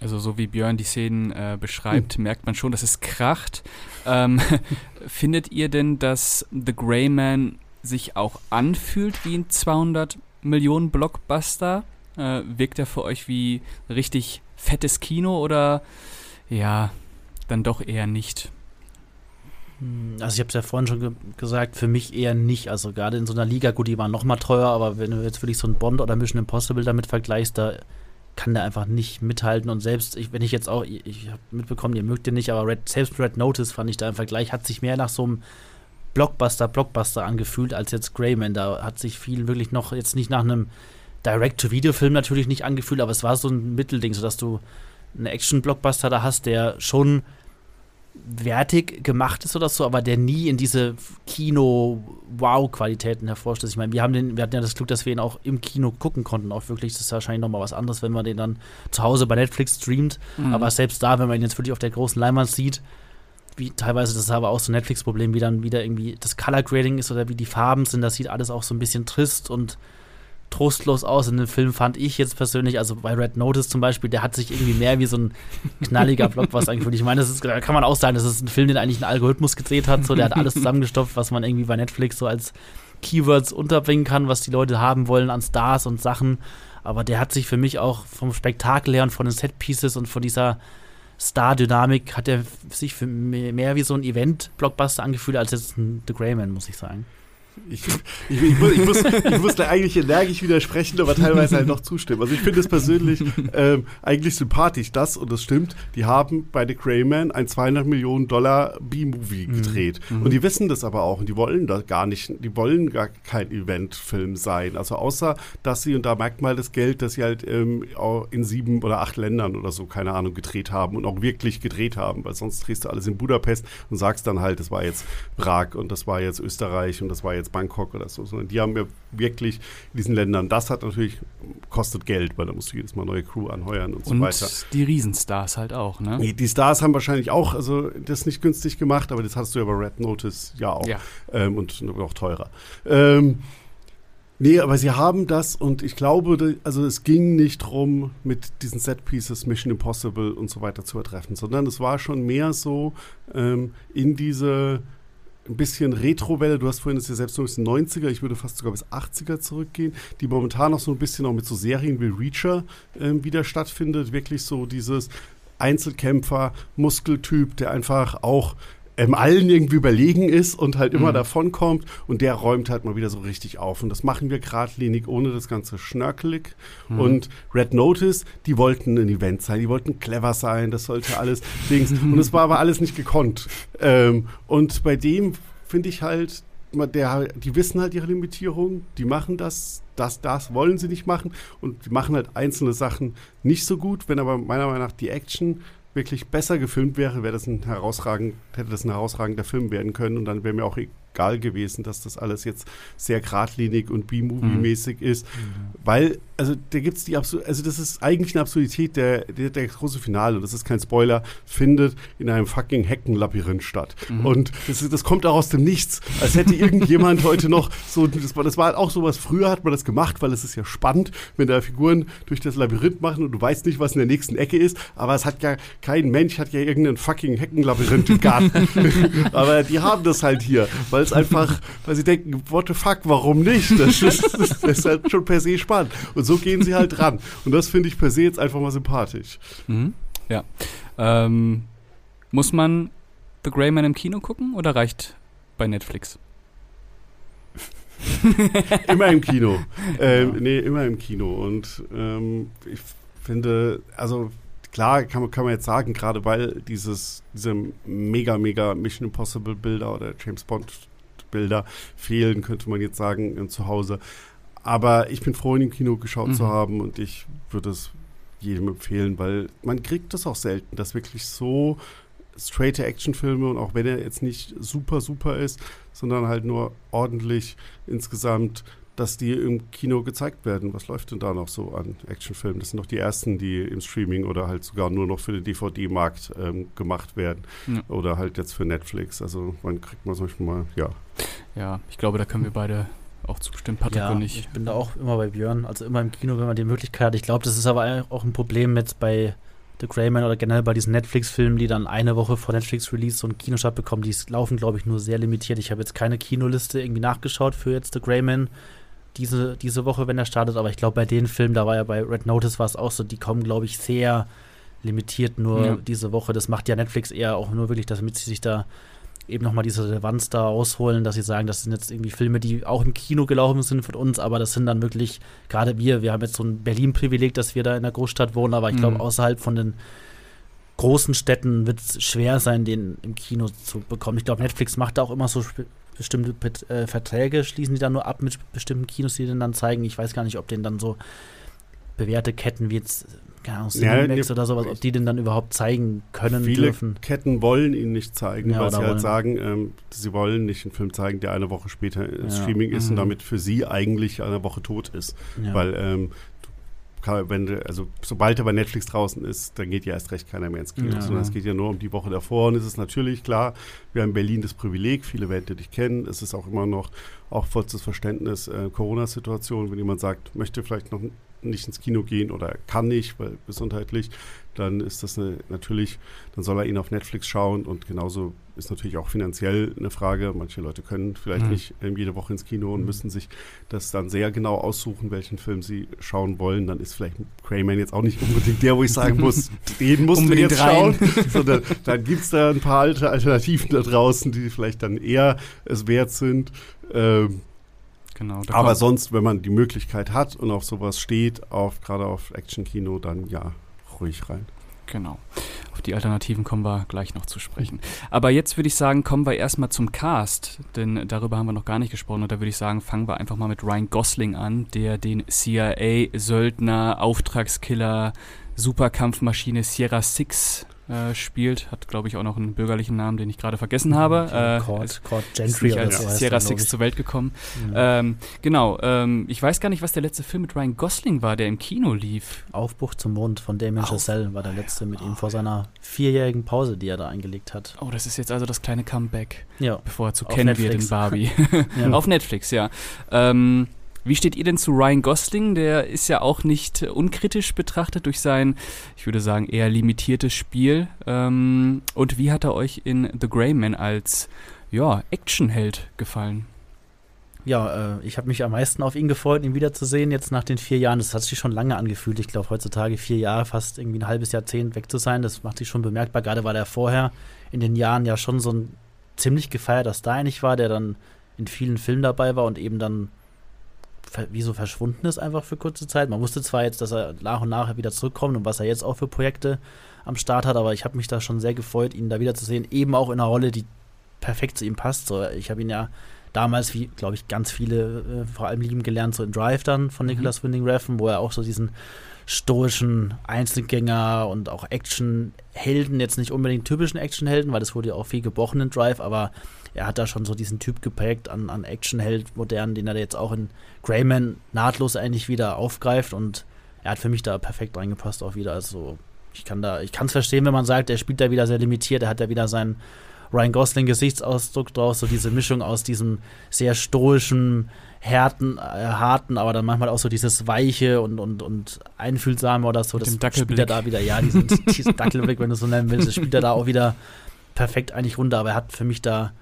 also so wie Björn die Szenen äh, beschreibt, mhm. merkt man schon, dass es kracht. Ähm, findet ihr denn, dass The Grey Man sich auch anfühlt wie ein 200 Millionen Blockbuster? Äh, wirkt er für euch wie richtig fettes Kino oder ja, dann doch eher nicht? Hm, also ich habe es ja vorhin schon ge gesagt, für mich eher nicht. Also gerade in so einer Liga, gut, die waren noch mal teuer, aber wenn du jetzt wirklich so ein Bond oder Mission Impossible damit vergleichst, da kann der einfach nicht mithalten. Und selbst, ich, wenn ich jetzt auch, ich, ich habe mitbekommen, ihr mögt den nicht, aber Red, selbst Red Notice fand ich da im Vergleich, hat sich mehr nach so einem Blockbuster, Blockbuster angefühlt als jetzt Greyman. Da hat sich viel wirklich noch jetzt nicht nach einem Direct-to-Video-Film natürlich nicht angefühlt, aber es war so ein Mittelding, sodass du einen Action-Blockbuster da hast, der schon wertig gemacht ist oder so, aber der nie in diese Kino-Wow-Qualitäten hervorstellt. Ich meine, wir haben den, wir hatten ja das Glück, dass wir ihn auch im Kino gucken konnten. Auch wirklich, das ist wahrscheinlich nochmal was anderes, wenn man den dann zu Hause bei Netflix streamt. Mhm. Aber selbst da, wenn man ihn jetzt wirklich auf der großen Leinwand sieht, wie teilweise, das ist aber auch so ein Netflix-Problem, wie dann wieder irgendwie das Color Grading ist oder wie die Farben sind, das sieht alles auch so ein bisschen trist und trostlos aus in dem Film, fand ich jetzt persönlich. Also bei Red Notice zum Beispiel, der hat sich irgendwie mehr wie so ein knalliger Blockbuster angefühlt. Ich meine, das ist, da kann man auch sagen, das ist ein Film, den eigentlich ein Algorithmus gedreht hat. So, der hat alles zusammengestopft, was man irgendwie bei Netflix so als Keywords unterbringen kann, was die Leute haben wollen an Stars und Sachen. Aber der hat sich für mich auch vom Spektakel her und von den Setpieces und von dieser Star-Dynamik hat er sich für mehr wie so ein Event-Blockbuster angefühlt als jetzt ein The Greyman, muss ich sagen. Ich, ich, ich, muss, ich, muss, ich muss da eigentlich energisch widersprechen, aber teilweise halt noch zustimmen. Also ich finde es persönlich ähm, eigentlich sympathisch, das, und das stimmt, die haben bei The Greyman ein 200 Millionen Dollar B-Movie mhm. gedreht. Mhm. Und die wissen das aber auch und die wollen da gar nicht, die wollen gar kein Eventfilm sein. Also außer, dass sie, und da merkt man das Geld, dass sie halt ähm, in sieben oder acht Ländern oder so, keine Ahnung, gedreht haben und auch wirklich gedreht haben, weil sonst drehst du alles in Budapest und sagst dann halt, das war jetzt Prag und das war jetzt Österreich und das war jetzt Bangkok oder so, sondern die haben ja wirklich in diesen Ländern. Das hat natürlich, kostet Geld, weil da musst du jedes Mal neue Crew anheuern und, und so weiter. Und die Riesenstars halt auch, ne? Die, die, Stars haben wahrscheinlich auch, also das nicht günstig gemacht, aber das hast du ja bei Red Notice ja auch. Ja. Ähm, und noch teurer. Ähm, Nee, aber sie haben das und ich glaube, also es ging nicht darum, mit diesen Set-Pieces Mission Impossible und so weiter zu ertreffen, sondern es war schon mehr so ähm, in diese ein bisschen Retro-Welle. Du hast vorhin das ja selbst noch ein bisschen 90er, ich würde fast sogar bis 80er zurückgehen, die momentan noch so ein bisschen auch mit so Serien wie Reacher ähm, wieder stattfindet. Wirklich so dieses Einzelkämpfer, Muskeltyp, der einfach auch ähm, allen irgendwie überlegen ist und halt immer mhm. davonkommt und der räumt halt mal wieder so richtig auf. Und das machen wir geradlinig, ohne das ganze schnörkelig. Mhm. Und Red Notice, die wollten ein Event sein, die wollten clever sein, das sollte alles Dings. und es war aber alles nicht gekonnt. Ähm, und bei dem finde ich halt, der, die wissen halt ihre Limitierung, die machen das, das, das wollen sie nicht machen und die machen halt einzelne Sachen nicht so gut, wenn aber meiner Meinung nach die Action wirklich besser gefilmt wäre, wäre das ein herausragend, hätte das ein herausragender Film werden können und dann wäre mir auch egal gewesen, dass das alles jetzt sehr geradlinig und B-Movie-mäßig mhm. ist, mhm. weil, also da gibt es die Absur also das ist eigentlich eine Absurdität, der, der, der, große Finale, und das ist kein Spoiler, findet in einem fucking Heckenlabyrinth statt. Mhm. Und das, das kommt auch aus dem Nichts, als hätte irgendjemand heute noch so, das war, das war halt auch sowas, früher hat man das gemacht, weil es ist ja spannend, wenn da Figuren durch das Labyrinth machen und du weißt nicht, was in der nächsten Ecke ist, aber es hat ja, kein Mensch hat ja irgendeinen fucking Heckenlabyrinth im Garten. aber die haben das halt hier, weil es einfach, weil sie denken, what the fuck, warum nicht? Das ist, das ist halt schon per se spannend. Und so gehen sie halt dran. Und das finde ich per se jetzt einfach mal sympathisch. Mhm. Ja. Ähm, muss man The Grey Man im Kino gucken oder reicht bei Netflix? immer im Kino. Ähm, ja. Nee, immer im Kino. Und ähm, ich finde, also klar kann man, kann man jetzt sagen, gerade weil dieses, diese mega, mega Mission Impossible Bilder oder James Bond Bilder fehlen, könnte man jetzt sagen, äh, zu Hause. Aber ich bin froh, ihn im Kino geschaut mhm. zu haben und ich würde es jedem empfehlen, weil man kriegt das auch selten, dass wirklich so straighte Actionfilme und auch wenn er jetzt nicht super, super ist, sondern halt nur ordentlich insgesamt dass die im Kino gezeigt werden. Was läuft denn da noch so an Actionfilmen? Das sind doch die ersten, die im Streaming oder halt sogar nur noch für den DVD-Markt ähm, gemacht werden. Ja. Oder halt jetzt für Netflix. Also wann kriegt man solche mal, ja. Ja, ich glaube, da können wir beide auch zustimmen, Patrick ja, und ich. Ich bin da auch immer bei Björn, also immer im Kino, wenn man die Möglichkeit hat. Ich glaube, das ist aber auch ein Problem jetzt bei The Greyman oder generell bei diesen Netflix-Filmen, die dann eine Woche vor Netflix-Release so einen Kinostart bekommen. Die laufen, glaube ich, nur sehr limitiert. Ich habe jetzt keine Kinoliste irgendwie nachgeschaut für jetzt The Greyman diese, diese Woche, wenn er startet. Aber ich glaube, bei den Filmen, da war ja bei Red Notice war es auch so, die kommen, glaube ich, sehr limitiert nur ja. diese Woche. Das macht ja Netflix eher auch nur wirklich, damit sie sich da eben nochmal diese Relevanz da ausholen, dass sie sagen, das sind jetzt irgendwie Filme, die auch im Kino gelaufen sind von uns, aber das sind dann wirklich, gerade wir, wir haben jetzt so ein Berlin-Privileg, dass wir da in der Großstadt wohnen, aber ich glaube, mhm. außerhalb von den großen Städten wird es schwer sein, den im Kino zu bekommen. Ich glaube, Netflix macht da auch immer so bestimmte äh, Verträge schließen die dann nur ab mit bestimmten Kinos, die den dann zeigen. Ich weiß gar nicht, ob den dann so bewährte Ketten wie jetzt keine Ahnung, Cinemax ja, oder sowas, ob die den dann überhaupt zeigen können viele dürfen. Ketten wollen ihn nicht zeigen, ja, weil sie halt sagen, ähm, sie wollen nicht einen Film zeigen, der eine Woche später ja. Streaming ist mhm. und damit für sie eigentlich eine Woche tot ist. Weil ähm, wenn, also sobald er bei Netflix draußen ist, dann geht ja erst recht keiner mehr ins Kino, ja. sondern es geht ja nur um die Woche davor. Und es ist natürlich klar, wir haben in Berlin das Privileg, viele werden dich kennen. Es ist auch immer noch auch vollstes Verständnis äh, Corona-Situation, wenn jemand sagt, möchte vielleicht noch nicht ins Kino gehen oder kann nicht, weil gesundheitlich, dann ist das eine, natürlich, dann soll er ihn auf Netflix schauen und genauso ist natürlich auch finanziell eine Frage. Manche Leute können vielleicht mhm. nicht ähm, jede Woche ins Kino und mhm. müssen sich das dann sehr genau aussuchen, welchen Film sie schauen wollen. Dann ist vielleicht Crayman jetzt auch nicht unbedingt der, wo ich sagen muss, den musst du jetzt rein. schauen, sondern dann gibt es da ein paar alte Alternativen da draußen, die vielleicht dann eher es wert sind. Ähm, Genau. Aber sonst, wenn man die Möglichkeit hat und auf sowas steht, auf, gerade auf Action-Kino, dann ja, ruhig rein. Genau. Auf die Alternativen kommen wir gleich noch zu sprechen. Aber jetzt würde ich sagen, kommen wir erstmal zum Cast, denn darüber haben wir noch gar nicht gesprochen. Und da würde ich sagen, fangen wir einfach mal mit Ryan Gosling an, der den CIA-Söldner, Auftragskiller, Superkampfmaschine Sierra Six äh, spielt. Hat, glaube ich, auch noch einen bürgerlichen Namen, den ich gerade vergessen habe. Äh, Court, Court Gentry ist als ja. Sierra Six zur Welt gekommen. Mhm. Ähm, genau, ähm, ich weiß gar nicht, was der letzte Film mit Ryan Gosling war, der im Kino lief. Aufbruch zum Mond von Damien Chazelle war der letzte mit ihm vor seiner vierjährigen Pause, die er da eingelegt hat. Oh, das ist jetzt also das kleine Comeback, ja. bevor er zu kennen wird in Barbie. ja. Auf Netflix, ja. Ähm, wie steht ihr denn zu Ryan Gosling? Der ist ja auch nicht unkritisch betrachtet durch sein, ich würde sagen, eher limitiertes Spiel. Ähm, und wie hat er euch in The Grey Man als ja, Actionheld gefallen? Ja, äh, ich habe mich am meisten auf ihn gefreut, ihn wiederzusehen, jetzt nach den vier Jahren. Das hat sich schon lange angefühlt. Ich glaube, heutzutage vier Jahre, fast irgendwie ein halbes Jahrzehnt weg zu sein, das macht sich schon bemerkbar. Gerade weil er vorher in den Jahren ja schon so ein ziemlich gefeierter Star eigentlich war, der dann in vielen Filmen dabei war und eben dann wie so verschwunden ist einfach für kurze Zeit. Man wusste zwar jetzt, dass er nach und nach wieder zurückkommt und was er jetzt auch für Projekte am Start hat, aber ich habe mich da schon sehr gefreut, ihn da wiederzusehen, eben auch in einer Rolle, die perfekt zu ihm passt. So, ich habe ihn ja damals, wie glaube ich ganz viele äh, vor allem lieben gelernt, so in Drive dann von mhm. Nicholas mhm. Winding Refn, wo er auch so diesen stoischen Einzelgänger und auch Actionhelden, jetzt nicht unbedingt typischen Actionhelden, weil das wurde ja auch viel gebrochen in Drive, aber er hat da schon so diesen Typ geprägt an, an Actionheld modern, den er jetzt auch in Greyman nahtlos eigentlich wieder aufgreift und er hat für mich da perfekt reingepasst auch wieder. Also ich kann da, ich kann es verstehen, wenn man sagt, er spielt da wieder sehr limitiert, er hat da wieder seinen Ryan Gosling Gesichtsausdruck draus, so diese Mischung aus diesem sehr stoischen, härten, äh, harten, aber dann manchmal auch so dieses weiche und, und, und einfühlsame oder so. das spielt er da wieder, ja, diesen, diesen Dackelblick, wenn du so nennen willst, das spielt er da auch wieder perfekt eigentlich runter, aber er hat für mich da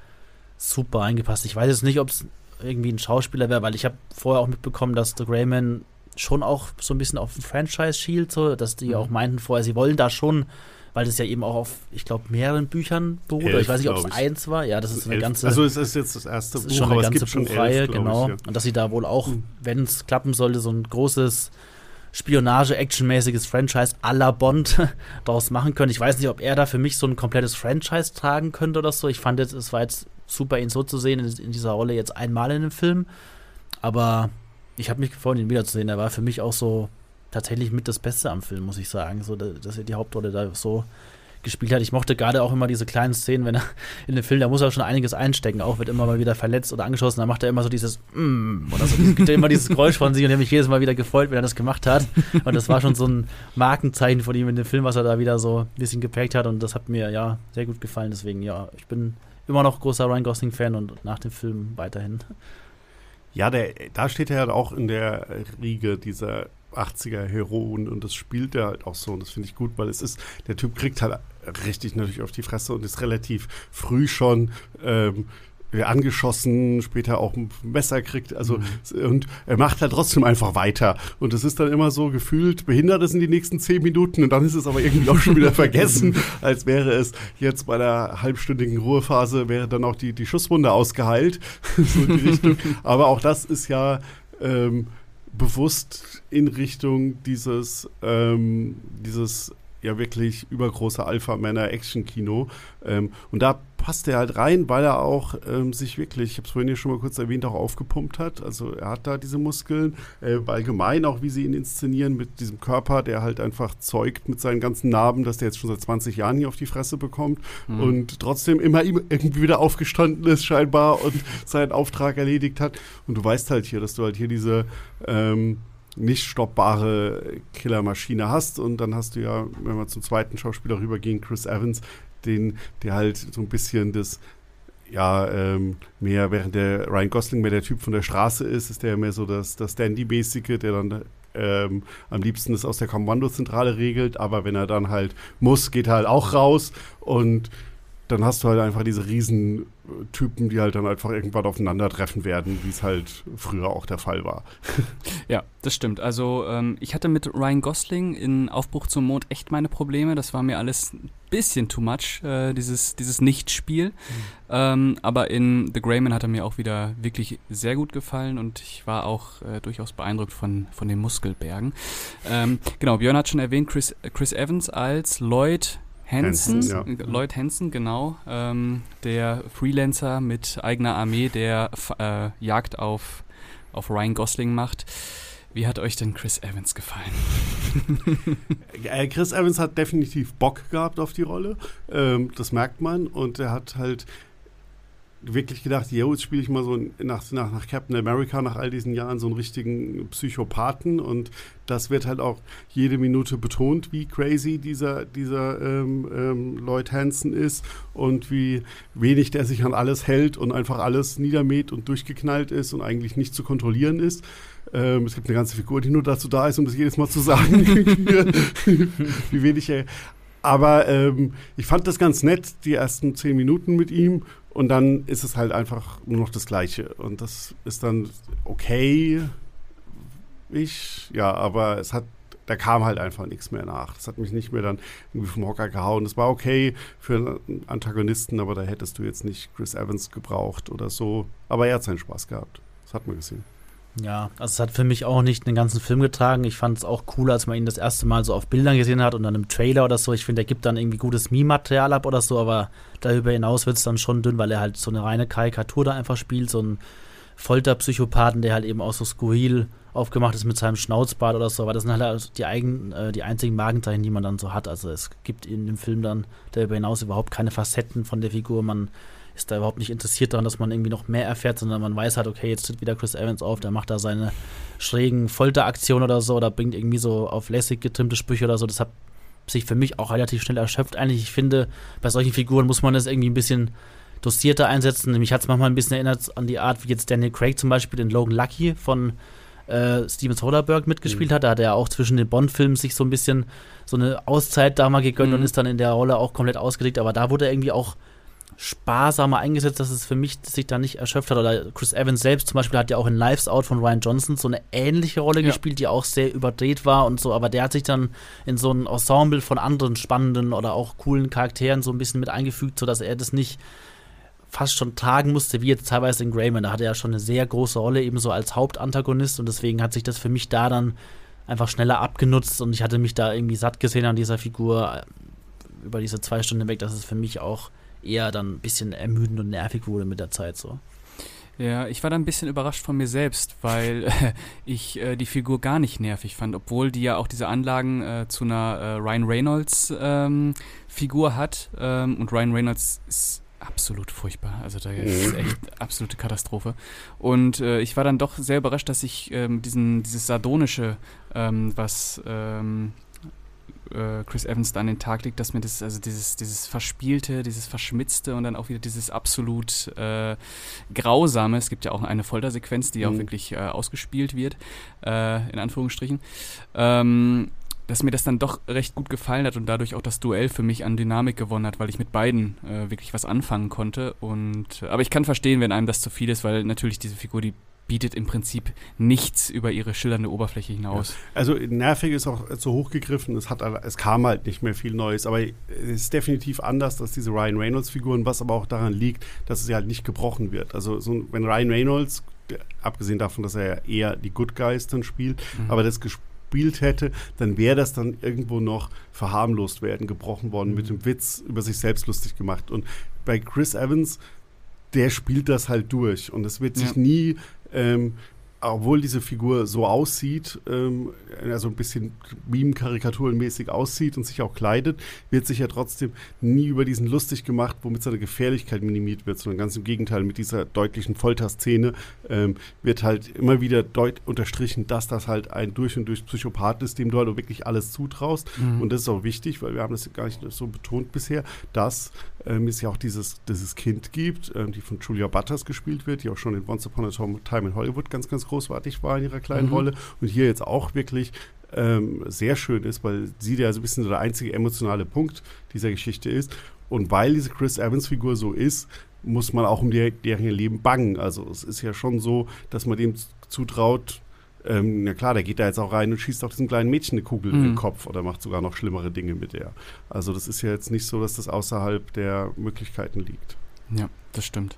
super eingepasst. Ich weiß jetzt nicht, ob es irgendwie ein Schauspieler wäre, weil ich habe vorher auch mitbekommen, dass The Greyman schon auch so ein bisschen auf ein Franchise schielt, so, dass die mhm. auch meinten vorher, sie wollen da schon, weil das ja eben auch auf, ich glaube, mehreren Büchern beruht. Elf, ich weiß nicht, ob es eins war. Ja, das ist eine elf. ganze. Also es ist jetzt das erste das Buch, schon eine aber ganze es gibt Buchreihe, genau. Ich, ja. Und dass sie da wohl auch, mhm. wenn es klappen sollte, so ein großes Spionage-Action-mäßiges Franchise à la Bond daraus machen können. Ich weiß nicht, ob er da für mich so ein komplettes Franchise tragen könnte oder so. Ich fand jetzt, es war jetzt super, ihn so zu sehen in, in dieser Rolle jetzt einmal in einem Film. Aber ich habe mich gefreut, ihn wiederzusehen. Er war für mich auch so tatsächlich mit das Beste am Film, muss ich sagen. So, dass er die Hauptrolle da so gespielt hat. Ich mochte gerade auch immer diese kleinen Szenen, wenn er in dem Film, da muss er schon einiges einstecken, auch wird immer mal wieder verletzt oder angeschossen, da macht er immer so dieses mm, oder so, gibt er immer dieses Geräusch von sich und ich mich jedes Mal wieder gefreut, wenn er das gemacht hat. Und das war schon so ein Markenzeichen von ihm in dem Film, was er da wieder so ein bisschen geprägt hat und das hat mir ja sehr gut gefallen. Deswegen, ja, ich bin immer noch großer Ryan Gosling-Fan und nach dem Film weiterhin. Ja, der, da steht er halt auch in der Riege dieser 80er Heroen und das spielt er halt auch so und das finde ich gut, weil es ist, der Typ kriegt halt richtig natürlich auf die Fresse und ist relativ früh schon ähm, angeschossen, später auch ein Messer kriegt, also mhm. und er macht halt trotzdem einfach weiter und es ist dann immer so gefühlt behindert es in die nächsten zehn Minuten und dann ist es aber irgendwie auch schon wieder vergessen, als wäre es jetzt bei der halbstündigen Ruhephase wäre dann auch die die Schusswunde ausgeheilt, so in die Richtung. aber auch das ist ja ähm, bewusst in Richtung dieses ähm, dieses ja wirklich übergroße Alpha-Männer-Action-Kino. Ähm, und da passt er halt rein, weil er auch ähm, sich wirklich, ich habe es vorhin ja schon mal kurz erwähnt, auch aufgepumpt hat. Also er hat da diese Muskeln, äh, allgemein auch, wie sie ihn inszenieren mit diesem Körper, der halt einfach zeugt mit seinen ganzen Narben, dass der jetzt schon seit 20 Jahren hier auf die Fresse bekommt mhm. und trotzdem immer irgendwie wieder aufgestanden ist scheinbar und seinen Auftrag erledigt hat. Und du weißt halt hier, dass du halt hier diese ähm, nicht stoppbare Killermaschine hast. Und dann hast du ja, wenn wir zum zweiten Schauspieler rübergehen, Chris Evans, den, der halt so ein bisschen das ja, ähm, mehr, während der Ryan Gosling mehr der Typ von der Straße ist, ist der mehr so das, das Dandy-mäßige, der dann ähm, am liebsten das aus der Kommandozentrale regelt, aber wenn er dann halt muss, geht er halt auch raus und dann hast du halt einfach diese riesen Typen, die halt dann einfach irgendwann aufeinandertreffen werden, wie es halt früher auch der Fall war. ja, das stimmt. Also ähm, ich hatte mit Ryan Gosling in Aufbruch zum Mond echt meine Probleme. Das war mir alles ein bisschen too much, äh, dieses, dieses Nichtspiel. Mhm. Ähm, aber in The Greyman hat er mir auch wieder wirklich sehr gut gefallen und ich war auch äh, durchaus beeindruckt von, von den Muskelbergen. Ähm, genau, Björn hat schon erwähnt, Chris, Chris Evans als Lloyd Hansen, ja. Lloyd Hansen, genau, ähm, der Freelancer mit eigener Armee, der äh, Jagd auf, auf Ryan Gosling macht. Wie hat euch denn Chris Evans gefallen? Äh, Chris Evans hat definitiv Bock gehabt auf die Rolle. Ähm, das merkt man. Und er hat halt wirklich gedacht, yo, jetzt spiele ich mal so nach, nach, nach Captain America, nach all diesen Jahren, so einen richtigen Psychopathen. Und das wird halt auch jede Minute betont, wie crazy dieser, dieser ähm, ähm, Lloyd Hansen ist und wie wenig der sich an alles hält und einfach alles niedermäht und durchgeknallt ist und eigentlich nicht zu kontrollieren ist. Ähm, es gibt eine ganze Figur, die nur dazu da ist, um das jedes Mal zu sagen, wie wenig er. Aber ähm, ich fand das ganz nett, die ersten zehn Minuten mit ihm. Und dann ist es halt einfach nur noch das Gleiche. Und das ist dann okay. Ich, ja, aber es hat, da kam halt einfach nichts mehr nach. Das hat mich nicht mehr dann irgendwie vom Hocker gehauen. Das war okay für einen Antagonisten, aber da hättest du jetzt nicht Chris Evans gebraucht oder so. Aber er hat seinen Spaß gehabt. Das hat man gesehen. Ja, also es hat für mich auch nicht den ganzen Film getragen. Ich fand es auch cool, als man ihn das erste Mal so auf Bildern gesehen hat und dann im Trailer oder so. Ich finde, er gibt dann irgendwie gutes Meme-Material ab oder so, aber darüber hinaus wird es dann schon dünn, weil er halt so eine reine Karikatur da einfach spielt, so ein Folterpsychopathen, der halt eben auch so skurril aufgemacht ist mit seinem Schnauzbart oder so. Aber das sind halt die, eigen, äh, die einzigen Magenzeichen, die man dann so hat. Also es gibt in dem Film dann darüber hinaus überhaupt keine Facetten von der Figur. Man ist da überhaupt nicht interessiert daran, dass man irgendwie noch mehr erfährt, sondern man weiß halt, okay, jetzt tritt wieder Chris Evans auf, der macht da seine schrägen Folteraktionen oder so oder bringt irgendwie so auf lässig getrimmte Sprüche oder so. Das hat sich für mich auch relativ schnell erschöpft. Eigentlich, ich finde, bei solchen Figuren muss man das irgendwie ein bisschen dosierter einsetzen. Mich hat es manchmal ein bisschen erinnert an die Art, wie jetzt Daniel Craig zum Beispiel den Logan Lucky von äh, Steven Soderbergh mitgespielt mhm. hat. Da hat er auch zwischen den Bond-Filmen sich so ein bisschen so eine Auszeit da mal gegönnt mhm. und ist dann in der Rolle auch komplett ausgelegt. Aber da wurde er irgendwie auch sparsamer eingesetzt, dass es für mich sich da nicht erschöpft hat. Oder Chris Evans selbst zum Beispiel hat ja auch in Lives Out von Ryan Johnson so eine ähnliche Rolle ja. gespielt, die auch sehr überdreht war und so, aber der hat sich dann in so ein Ensemble von anderen spannenden oder auch coolen Charakteren so ein bisschen mit eingefügt, sodass er das nicht fast schon tragen musste, wie jetzt teilweise in Greyman. Da hatte er ja schon eine sehr große Rolle, ebenso als Hauptantagonist und deswegen hat sich das für mich da dann einfach schneller abgenutzt und ich hatte mich da irgendwie satt gesehen an dieser Figur äh, über diese zwei Stunden weg, dass es für mich auch eher dann ein bisschen ermüdend und nervig wurde mit der Zeit so. Ja, ich war da ein bisschen überrascht von mir selbst, weil äh, ich äh, die Figur gar nicht nervig fand, obwohl die ja auch diese Anlagen äh, zu einer äh, Ryan Reynolds ähm, Figur hat. Ähm, und Ryan Reynolds ist absolut furchtbar. Also da ist echt absolute Katastrophe. Und äh, ich war dann doch sehr überrascht, dass ich ähm, diesen, dieses Sardonische, ähm, was ähm, äh, Chris Evans da an den Tag legt, dass mir das, also dieses, dieses Verspielte, dieses Verschmitzte und dann auch wieder dieses absolut äh, Grausame, es gibt ja auch eine Foltersequenz, die mhm. auch wirklich äh, ausgespielt wird, äh, in Anführungsstrichen, ähm, dass mir das dann doch recht gut gefallen hat und dadurch auch das Duell für mich an Dynamik gewonnen hat, weil ich mit beiden äh, wirklich was anfangen konnte. Und aber ich kann verstehen, wenn einem das zu viel ist, weil natürlich diese Figur, die bietet im Prinzip nichts über ihre schillernde Oberfläche hinaus. Ja. Also nervig ist auch zu hoch gegriffen. Es, hat, es kam halt nicht mehr viel Neues. Aber es ist definitiv anders als diese Ryan Reynolds-Figuren, was aber auch daran liegt, dass sie halt nicht gebrochen wird. Also so, wenn Ryan Reynolds, abgesehen davon, dass er ja eher die Good Guys dann spielt, mhm. aber das gespielt hätte, dann wäre das dann irgendwo noch verharmlost werden, gebrochen worden, mhm. mit dem Witz über sich selbst lustig gemacht. Und bei Chris Evans der spielt das halt durch und es wird sich ja. nie ähm, obwohl diese Figur so aussieht, ähm, also ein bisschen Meme-Karikaturenmäßig aussieht und sich auch kleidet, wird sich ja trotzdem nie über diesen lustig gemacht, womit seine Gefährlichkeit minimiert wird, sondern ganz im Gegenteil, mit dieser deutlichen Folterszene ähm, wird halt immer wieder unterstrichen, dass das halt ein durch und durch Psychopath ist, dem du halt wirklich alles zutraust. Mhm. Und das ist auch wichtig, weil wir haben das gar nicht so betont bisher, dass ähm, es ja auch dieses, dieses Kind gibt, ähm, die von Julia Butters gespielt wird, die auch schon in Once Upon a Time in Hollywood ganz, ganz großartig war in ihrer kleinen mhm. Rolle und hier jetzt auch wirklich ähm, sehr schön ist, weil sie ja so ein bisschen der einzige emotionale Punkt dieser Geschichte ist. Und weil diese Chris Evans-Figur so ist, muss man auch um die, deren Leben bangen. Also es ist ja schon so, dass man dem zutraut, ähm, na klar, der geht da jetzt auch rein und schießt auch diesem kleinen Mädchen eine Kugel mhm. in den mhm. Kopf oder macht sogar noch schlimmere Dinge mit der. Also das ist ja jetzt nicht so, dass das außerhalb der Möglichkeiten liegt. Ja, das stimmt.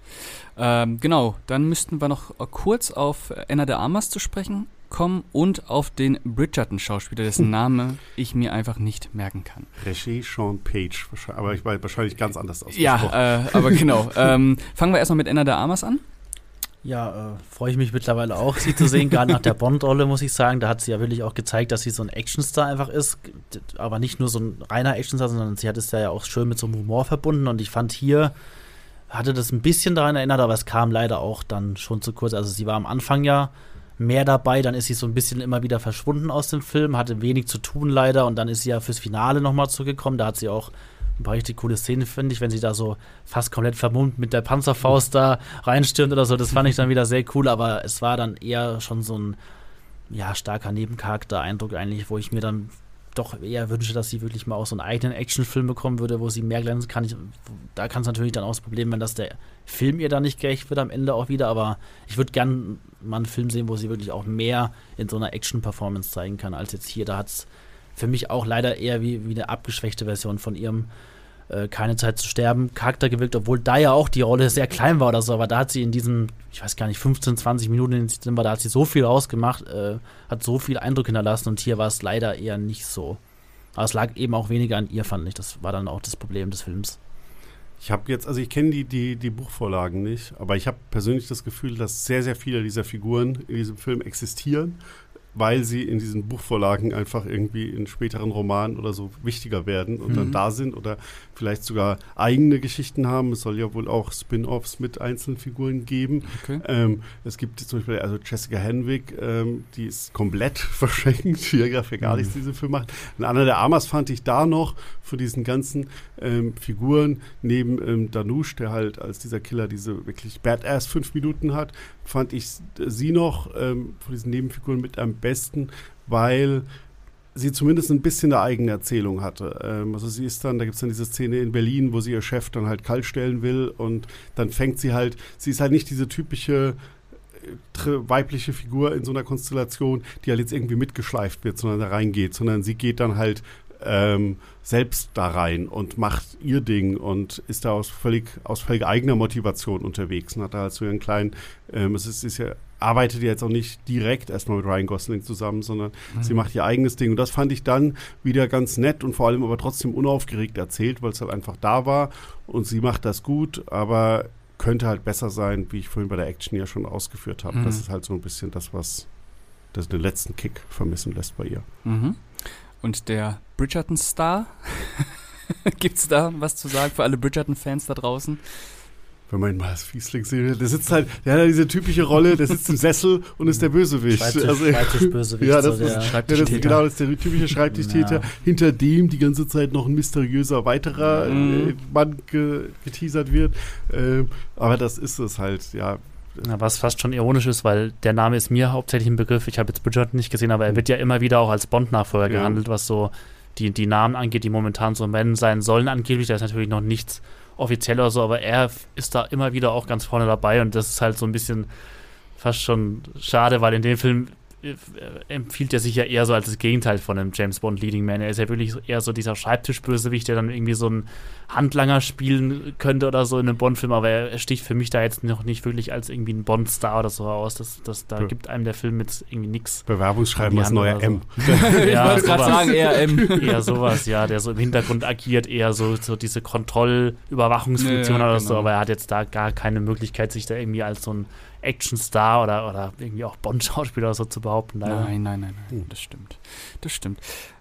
Ähm, genau, dann müssten wir noch kurz auf Anna de Armas zu sprechen kommen und auf den Bridgerton-Schauspieler, dessen Name ich mir einfach nicht merken kann. Regie Sean Page, aber ich war wahrscheinlich ganz anders aus. Ja, äh, aber genau. ähm, fangen wir erstmal mit Anna de Armas an. Ja, äh, freue ich mich mittlerweile auch, sie zu sehen, gerade nach der Bond-Rolle, muss ich sagen. Da hat sie ja wirklich auch gezeigt, dass sie so ein Actionstar einfach ist. Aber nicht nur so ein reiner Actionstar, sondern sie hat es ja auch schön mit so einem Humor verbunden. Und ich fand hier, hatte das ein bisschen daran erinnert, aber es kam leider auch dann schon zu kurz. Also sie war am Anfang ja mehr dabei, dann ist sie so ein bisschen immer wieder verschwunden aus dem Film, hatte wenig zu tun leider und dann ist sie ja fürs Finale nochmal zurückgekommen. Da hat sie auch ein paar richtig coole Szenen, finde ich, wenn sie da so fast komplett vermummt mit der Panzerfaust da reinstürmt oder so. Das fand ich dann wieder sehr cool, aber es war dann eher schon so ein ja, starker Nebencharakter-Eindruck eigentlich, wo ich mir dann doch eher wünsche, dass sie wirklich mal auch so einen eigenen Actionfilm bekommen würde, wo sie mehr glänzen kann. Ich, da kann es natürlich dann auch das Problem, wenn das der Film ihr dann nicht gerecht wird am Ende auch wieder, aber ich würde gern mal einen Film sehen, wo sie wirklich auch mehr in so einer Action-Performance zeigen kann, als jetzt hier. Da hat es für mich auch leider eher wie, wie eine abgeschwächte Version von ihrem äh, Keine Zeit zu sterben Charakter gewirkt, obwohl da ja auch die Rolle sehr klein war oder so, aber da hat sie in diesen, ich weiß gar nicht, 15, 20 Minuten in war, da hat sie so viel rausgemacht, äh, hat so viel Eindruck hinterlassen und hier war es leider eher nicht so. Aber es lag eben auch weniger an ihr, fand ich. Das war dann auch das Problem des Films. Ich habe jetzt, also ich kenne die, die, die Buchvorlagen nicht, aber ich habe persönlich das Gefühl, dass sehr, sehr viele dieser Figuren in diesem Film existieren weil sie in diesen Buchvorlagen einfach irgendwie in späteren Romanen oder so wichtiger werden und mhm. dann da sind oder vielleicht sogar eigene Geschichten haben. Es soll ja wohl auch Spin-offs mit einzelnen Figuren geben. Okay. Ähm, es gibt zum Beispiel also Jessica Henwick, ähm, die ist komplett verschenkt, die ja für gar nichts mhm. diese Film macht. Und Anna der Amas fand ich da noch von diesen ganzen ähm, Figuren neben ähm, Danush, der halt als dieser Killer diese wirklich Badass fünf Minuten hat, fand ich sie noch ähm, von diesen Nebenfiguren mit am besten, weil sie zumindest ein bisschen eine eigene Erzählung hatte. Ähm, also sie ist dann, da gibt es dann diese Szene in Berlin, wo sie ihr Chef dann halt kalt stellen will und dann fängt sie halt, sie ist halt nicht diese typische äh, weibliche Figur in so einer Konstellation, die halt jetzt irgendwie mitgeschleift wird, sondern da reingeht, sondern sie geht dann halt ähm, selbst da rein und macht ihr Ding und ist da aus völlig, aus völlig eigener Motivation unterwegs und hat da halt so ihren kleinen, ähm, es ist, ist ja, arbeitet ja jetzt auch nicht direkt erstmal mit Ryan Gosling zusammen, sondern mhm. sie macht ihr eigenes Ding. Und das fand ich dann wieder ganz nett und vor allem aber trotzdem unaufgeregt erzählt, weil es halt einfach da war und sie macht das gut, aber könnte halt besser sein, wie ich vorhin bei der Action ja schon ausgeführt habe. Mhm. Das ist halt so ein bisschen das, was das den letzten Kick vermissen lässt bei ihr. Mhm. Und der Bridgerton-Star, gibt es da was zu sagen für alle Bridgerton-Fans da draußen? wenn man ihn mal als Fiesling sieht, der sitzt halt, der hat ja diese typische Rolle, der sitzt im Sessel und ist der Bösewicht. Schreibtisch, also, Schreibtischbösewicht. Ja, das, so ist, ja, das genau, das ist der typische Schreibtischtäter, ja. hinter dem die ganze Zeit noch ein mysteriöser weiterer mhm. äh, Mann ge geteasert wird. Ähm, aber das ist es halt, ja. Ja, was fast schon ironisch ist, weil der Name ist mir hauptsächlich ein Begriff. Ich habe jetzt Bridgerton nicht gesehen, aber er wird ja immer wieder auch als Bond-Nachfolger ja. gehandelt, was so die, die Namen angeht, die momentan so Men sein sollen angeblich. Da ist natürlich noch nichts offiziell oder so, aber er ist da immer wieder auch ganz vorne dabei und das ist halt so ein bisschen fast schon schade, weil in dem Film empfiehlt er sich ja eher so als das Gegenteil von einem James Bond Leading Man. Er ist ja wirklich eher so dieser Schreibtischbösewicht, der dann irgendwie so einen Handlanger spielen könnte oder so in einem Bond-Film, aber er sticht für mich da jetzt noch nicht wirklich als irgendwie ein Bond-Star oder so aus. Das, das, da ja. gibt einem der Film jetzt irgendwie nichts. Bewerbungsschreiben als neuer M. So. ja, ich wollte gerade sagen, eher M. Eher sowas, ja, der so im Hintergrund agiert, eher so, so diese Kontrollüberwachungsfunktion ja, oder genau. so, aber er hat jetzt da gar keine Möglichkeit, sich da irgendwie als so ein Actionstar oder, oder irgendwie auch Bond-Schauspieler so zu behaupten. Leider. Nein, nein, nein, nein, das stimmt. Das stimmt.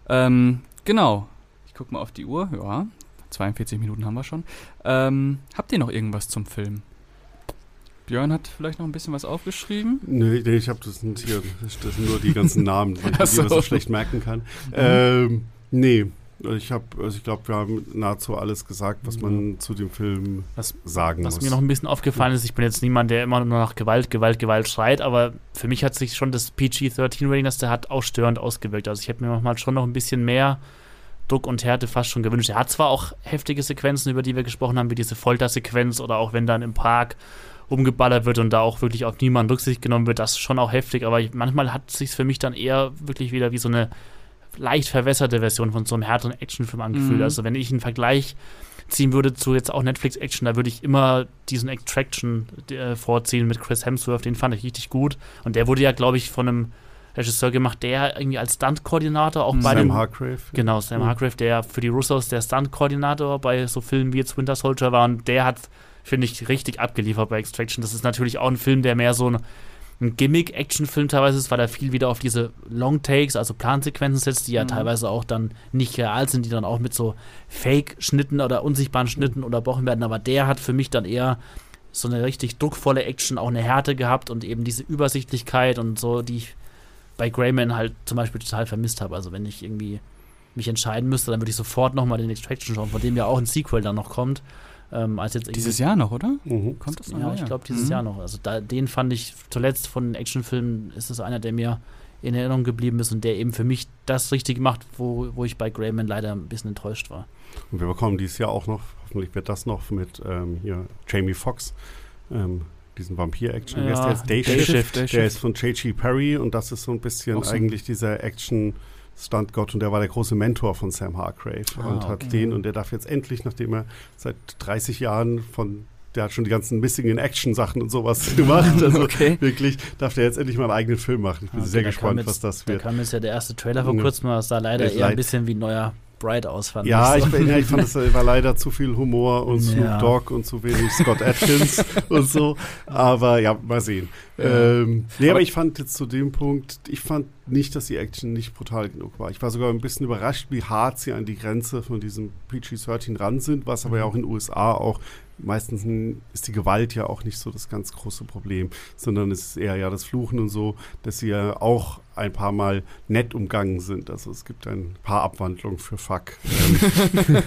Ähm, genau. Ich gucke mal auf die Uhr. Ja, 42 Minuten haben wir schon. Ähm, habt ihr noch irgendwas zum Film? Björn hat vielleicht noch ein bisschen was aufgeschrieben. Nee, nee ich habe das nicht hier. Das sind nur die ganzen Namen, die man so. so schlecht merken kann. Mhm. Ähm, nee, ich habe, also ich glaube, wir haben nahezu alles gesagt, was man zu dem Film was, sagen was muss. Was mir noch ein bisschen aufgefallen ist, ich bin jetzt niemand, der immer nur nach Gewalt, Gewalt, Gewalt schreit, aber für mich hat sich schon das PG-13-Rating, das der hat, auch störend ausgewirkt. Also ich hätte mir manchmal schon noch ein bisschen mehr Druck und Härte fast schon gewünscht. Er hat zwar auch heftige Sequenzen, über die wir gesprochen haben, wie diese Foltersequenz oder auch wenn dann im Park umgeballert wird und da auch wirklich auf niemanden Rücksicht genommen wird, das ist schon auch heftig, aber ich, manchmal hat es sich für mich dann eher wirklich wieder wie so eine leicht verwässerte Version von so einem härteren Actionfilm angefühlt. Mhm. Also wenn ich einen Vergleich ziehen würde zu jetzt auch Netflix-Action, da würde ich immer diesen Extraction äh, vorziehen mit Chris Hemsworth, den fand ich richtig gut. Und der wurde ja, glaube ich, von einem Regisseur gemacht, der irgendwie als Stunt-Koordinator auch mhm. bei Sam dem, Hargrave. Genau, Sam mhm. Hargrave, der für die Russos der Stunt-Koordinator bei so Filmen wie jetzt Winter Soldier war und der hat, finde ich, richtig abgeliefert bei Extraction. Das ist natürlich auch ein Film, der mehr so ein ein Gimmick-Actionfilm teilweise ist, weil er viel wieder auf diese Long-Takes, also Plansequenzen setzt, die ja mhm. teilweise auch dann nicht real sind, die dann auch mit so Fake-Schnitten oder unsichtbaren Schnitten mhm. unterbrochen werden. Aber der hat für mich dann eher so eine richtig druckvolle Action, auch eine Härte gehabt und eben diese Übersichtlichkeit und so, die ich bei Greyman halt zum Beispiel total vermisst habe. Also wenn ich irgendwie mich entscheiden müsste, dann würde ich sofort nochmal den Extraction schauen, von dem ja auch ein Sequel dann noch kommt. Ähm, als jetzt dieses Jahr noch, oder? Mhm. Kommt das noch? Ja, ich glaube dieses mhm. Jahr noch. Also da, den fand ich zuletzt von den Actionfilmen ist es einer, der mir in Erinnerung geblieben ist und der eben für mich das richtig macht, wo, wo ich bei Greyman leider ein bisschen enttäuscht war. Und wir bekommen dieses Jahr auch noch, hoffentlich wird das noch mit ähm, hier Jamie Foxx, ähm, diesen Vampir-Action. Ja, der ist Day, Day Shift, Shift, Day der ist von J.G. Perry und das ist so ein bisschen so. eigentlich dieser Action- Stuntgott und der war der große Mentor von Sam Hargrave ah, und hat okay. den und der darf jetzt endlich, nachdem er seit 30 Jahren von der hat schon die ganzen Missing in Action Sachen und sowas gemacht. Also okay. wirklich darf der jetzt endlich mal einen eigenen Film machen. Ich bin okay, sehr gespannt, jetzt, was das wird. Da kam jetzt ja der erste Trailer vor kurzem, aber es sah leider eher ein bisschen wie ein neuer Bright aus, fand ja, ich. So. Ich, ich fand, es war leider zu viel Humor und Snoop ja. Dogg und zu wenig Scott Atkins und so. Aber ja, mal sehen. Ja. Ähm, nee, aber, aber ich fand jetzt zu dem Punkt, ich fand nicht, dass die Action nicht brutal genug war. Ich war sogar ein bisschen überrascht, wie hart sie an die Grenze von diesem PG-13 ran sind, was aber ja auch in den USA auch meistens ist die Gewalt ja auch nicht so das ganz große Problem, sondern es ist eher ja das Fluchen und so, dass sie ja auch ein paar Mal nett umgangen sind. Also es gibt ein paar Abwandlungen für Fuck, ähm,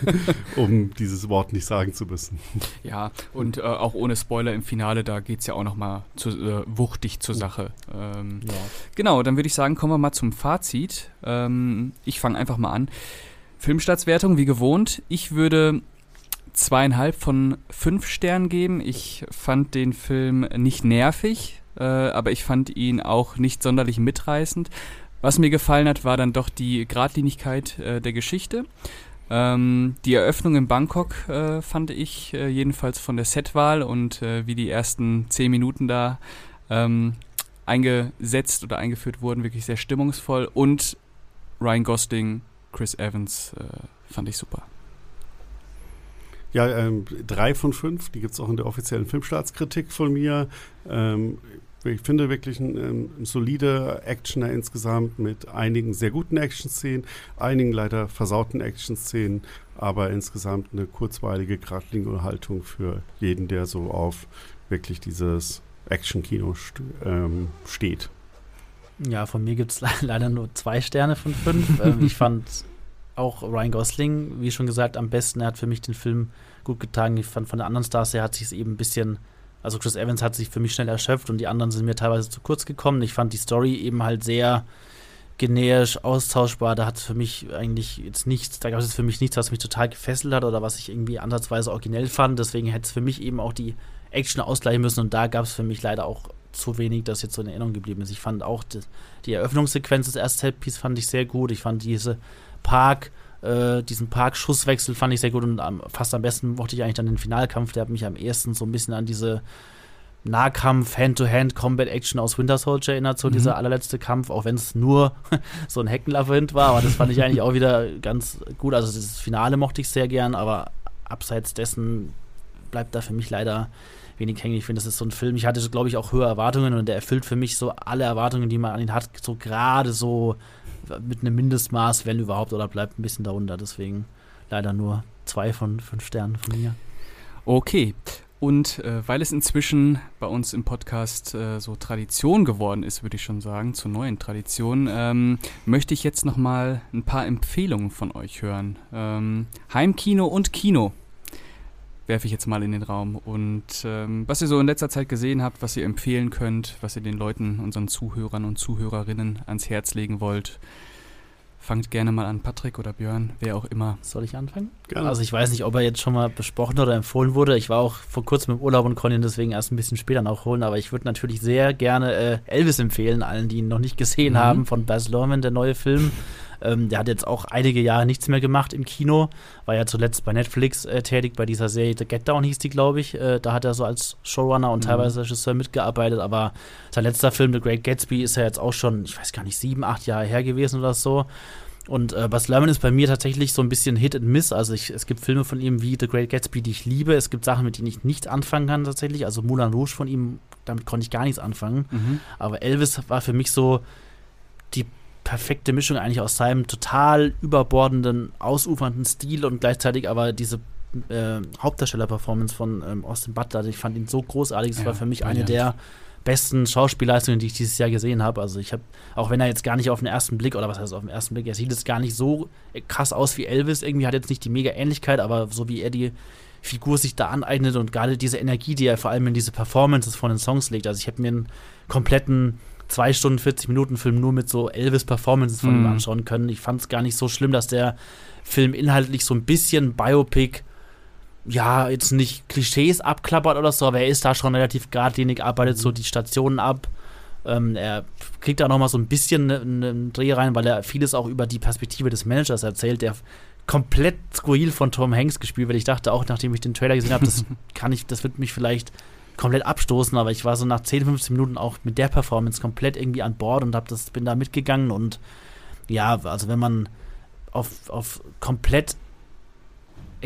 um dieses Wort nicht sagen zu müssen. Ja, und äh, auch ohne Spoiler im Finale, da geht es ja auch noch mal zu, äh, wuchtig zur Sache. Ähm, ja. Genau, dann würde ich sagen, kommen wir mal zum Fazit. Ähm, ich fange einfach mal an. Filmstartswertung, wie gewohnt. Ich würde zweieinhalb von fünf Sternen geben. Ich fand den Film nicht nervig, äh, aber ich fand ihn auch nicht sonderlich mitreißend. Was mir gefallen hat, war dann doch die Gradlinigkeit äh, der Geschichte. Ähm, die Eröffnung in Bangkok äh, fand ich äh, jedenfalls von der Setwahl und äh, wie die ersten zehn Minuten da ähm, eingesetzt oder eingeführt wurden, wirklich sehr stimmungsvoll. Und Ryan Gosling, Chris Evans äh, fand ich super. Ja, ähm, drei von fünf, die gibt es auch in der offiziellen Filmstaatskritik von mir. Ähm, ich finde wirklich ein, ähm, ein solider Actioner insgesamt mit einigen sehr guten Action-Szenen, einigen leider versauten Action-Szenen, aber insgesamt eine kurzweilige, geradlinige Haltung für jeden, der so auf wirklich dieses Action-Kino st ähm, steht. Ja, von mir gibt es leider nur zwei Sterne von fünf. ähm, ich fand auch Ryan Gosling, wie schon gesagt, am besten. Er hat für mich den Film gut getan. Ich fand von den anderen Stars, er hat sich eben ein bisschen, also Chris Evans hat sich für mich schnell erschöpft und die anderen sind mir teilweise zu kurz gekommen. Ich fand die Story eben halt sehr generisch, austauschbar. Da hat für mich eigentlich jetzt nichts, da gab es für mich nichts, was mich total gefesselt hat oder was ich irgendwie ansatzweise originell fand. Deswegen hätte es für mich eben auch die Action ausgleichen müssen und da gab es für mich leider auch zu wenig, das jetzt so in Erinnerung geblieben ist. Ich fand auch die, die Eröffnungssequenz des ersten Setpiece fand ich sehr gut. Ich fand diese Park, äh, diesen Park-Schusswechsel fand ich sehr gut und am, fast am besten mochte ich eigentlich dann den Finalkampf. Der hat mich am ehesten so ein bisschen an diese Nahkampf, Hand-to-Hand-Combat-Action aus Winter Soldier erinnert, so mhm. dieser allerletzte Kampf, auch wenn es nur so ein Heckenlabyrinth war, aber das fand ich eigentlich auch wieder ganz gut. Also das Finale mochte ich sehr gern, aber abseits dessen bleibt da für mich leider wenig hängen. Ich finde, das ist so ein Film, ich hatte, glaube ich, auch höhere Erwartungen und der erfüllt für mich so alle Erwartungen, die man an ihn hat, so gerade so mit einem Mindestmaß, wenn überhaupt, oder bleibt ein bisschen darunter. Deswegen leider nur zwei von fünf Sternen von mir. Okay. Und äh, weil es inzwischen bei uns im Podcast äh, so Tradition geworden ist, würde ich schon sagen, zur neuen Tradition, ähm, möchte ich jetzt noch mal ein paar Empfehlungen von euch hören. Ähm, Heimkino und Kino werfe ich jetzt mal in den Raum. Und ähm, was ihr so in letzter Zeit gesehen habt, was ihr empfehlen könnt, was ihr den Leuten, unseren Zuhörern und Zuhörerinnen ans Herz legen wollt. Fangt gerne mal an, Patrick oder Björn, wer auch immer. Soll ich anfangen? Gerne. Also ich weiß nicht, ob er jetzt schon mal besprochen oder empfohlen wurde. Ich war auch vor kurzem im Urlaub und konnte ihn deswegen erst ein bisschen später noch holen. Aber ich würde natürlich sehr gerne äh, Elvis empfehlen, allen, die ihn noch nicht gesehen mhm. haben, von Baz Luhrmann, der neue Film. Ähm, der hat jetzt auch einige Jahre nichts mehr gemacht im Kino. War ja zuletzt bei Netflix äh, tätig, bei dieser Serie The Get Down hieß die, glaube ich. Äh, da hat er so als Showrunner und mhm. teilweise Regisseur mitgearbeitet. Aber sein letzter Film, The Great Gatsby, ist ja jetzt auch schon, ich weiß gar nicht, sieben, acht Jahre her gewesen oder so. Und äh, Bas Lerman ist bei mir tatsächlich so ein bisschen Hit and Miss. Also ich, es gibt Filme von ihm wie The Great Gatsby, die ich liebe. Es gibt Sachen, mit denen ich nicht anfangen kann tatsächlich. Also Moulin Rouge von ihm, damit konnte ich gar nichts anfangen. Mhm. Aber Elvis war für mich so perfekte Mischung eigentlich aus seinem total überbordenden, ausufernden Stil und gleichzeitig aber diese äh, Hauptdarsteller-Performance von ähm, Austin Butler. Ich fand ihn so großartig. Das ja, war für mich eine der besten Schauspielleistungen, die ich dieses Jahr gesehen habe. Also ich habe, auch wenn er jetzt gar nicht auf den ersten Blick, oder was heißt auf den ersten Blick, er sieht jetzt gar nicht so krass aus wie Elvis. Irgendwie hat jetzt nicht die mega Ähnlichkeit, aber so wie er die Figur sich da aneignet und gerade diese Energie, die er vor allem in diese Performances von den Songs legt. Also ich habe mir einen kompletten zwei Stunden 40 Minuten Film nur mit so Elvis-Performances von mm. ihm mhm. anschauen können. Ich fand es gar nicht so schlimm, dass der Film inhaltlich so ein bisschen Biopic, ja, jetzt nicht Klischees abklappert oder so, aber er ist da schon relativ geradlinig, arbeitet so mhm. die Stationen ab. Ähm, er kriegt da nochmal so ein bisschen einen ne, Dreh rein, weil er vieles auch über die Perspektive des Managers erzählt, der komplett skurril von Tom Hanks gespielt wird. Ich dachte auch, nachdem ich den Trailer gesehen habe, das kann ich, das wird mich vielleicht komplett abstoßen, aber ich war so nach 10, 15 Minuten auch mit der Performance komplett irgendwie an Bord und hab das, bin da mitgegangen und ja, also wenn man auf, auf komplett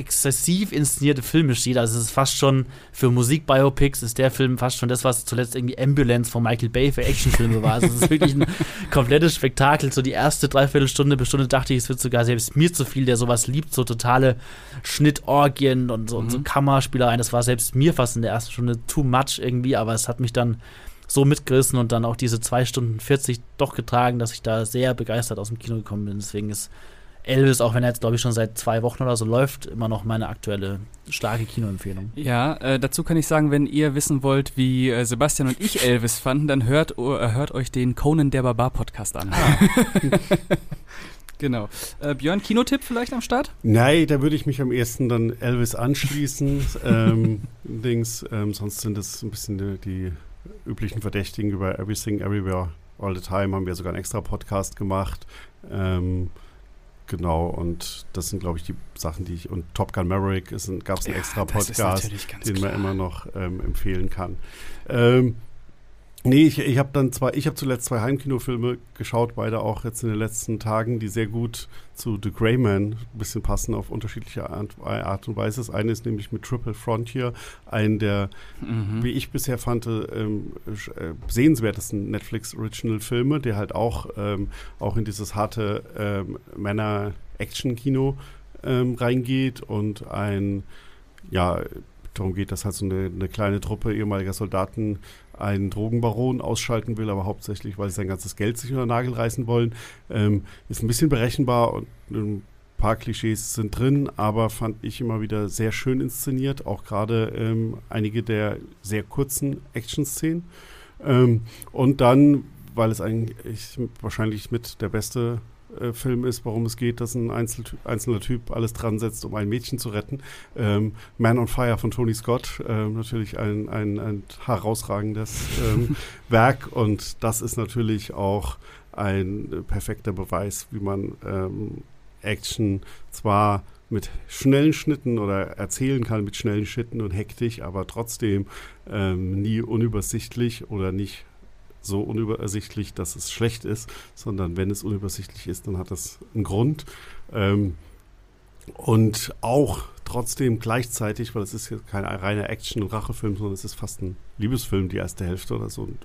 exzessiv inszenierte Filme steht. Also es ist fast schon für Musikbiopics ist der Film fast schon das, was zuletzt irgendwie Ambulance von Michael Bay für Actionfilme war. Also es ist wirklich ein komplettes Spektakel. So die erste Dreiviertelstunde bis Stunde dachte ich, es wird sogar selbst mir zu viel, der sowas liebt, so totale Schnittorgien und so, mhm. und so mhm. Kammerspielereien. Das war selbst mir fast in der ersten Stunde too much irgendwie, aber es hat mich dann so mitgerissen und dann auch diese zwei Stunden 40 doch getragen, dass ich da sehr begeistert aus dem Kino gekommen bin. Deswegen ist Elvis, auch wenn er jetzt, glaube ich, schon seit zwei Wochen oder so läuft, immer noch meine aktuelle starke Kinoempfehlung. Ja, äh, dazu kann ich sagen, wenn ihr wissen wollt, wie äh, Sebastian und ich Elvis fanden, dann hört, uh, hört euch den Conan der Barbar Podcast an. Ah. genau. Äh, Björn, Kinotipp vielleicht am Start? Nein, da würde ich mich am ersten dann Elvis anschließen. ähm, Dings, ähm, sonst sind das ein bisschen die, die üblichen Verdächtigen über Everything, Everywhere, All the Time. Haben wir sogar einen extra Podcast gemacht. Ähm, Genau, und das sind, glaube ich, die Sachen, die ich. Und Top Gun Maverick gab es einen ja, extra Podcast, den klar. man immer noch ähm, empfehlen kann. Ähm, Nee, ich, ich habe dann zwei, ich habe zuletzt zwei Heimkinofilme geschaut, beide auch jetzt in den letzten Tagen, die sehr gut zu The Grey Man ein bisschen passen auf unterschiedliche Art, und Weise. Das eine ist nämlich mit Triple Frontier, einen der, mhm. wie ich bisher fand, ähm, äh, sehenswertesten Netflix-Original-Filme, der halt auch, ähm, auch in dieses harte ähm, Männer-Action-Kino ähm, reingeht und ein, ja, darum geht, dass halt so eine, eine kleine Truppe ehemaliger Soldaten einen Drogenbaron ausschalten will, aber hauptsächlich, weil sie sein ganzes Geld sich unter den Nagel reißen wollen. Ähm, ist ein bisschen berechenbar und ein paar Klischees sind drin, aber fand ich immer wieder sehr schön inszeniert, auch gerade ähm, einige der sehr kurzen Action-Szenen. Ähm, und dann, weil es eigentlich wahrscheinlich mit der beste äh, Film ist, worum es geht, dass ein Einzel einzelner Typ alles dran setzt, um ein Mädchen zu retten. Ähm, Man on Fire von Tony Scott, äh, natürlich ein, ein, ein herausragendes ähm, Werk und das ist natürlich auch ein perfekter Beweis, wie man ähm, Action zwar mit schnellen Schnitten oder erzählen kann mit schnellen Schnitten und hektisch, aber trotzdem ähm, nie unübersichtlich oder nicht so unübersichtlich, dass es schlecht ist, sondern wenn es unübersichtlich ist, dann hat das einen Grund. Ähm, und auch trotzdem gleichzeitig, weil es ist jetzt kein reiner Action- und Rachefilm, sondern es ist fast ein Liebesfilm, die erste Hälfte oder so ein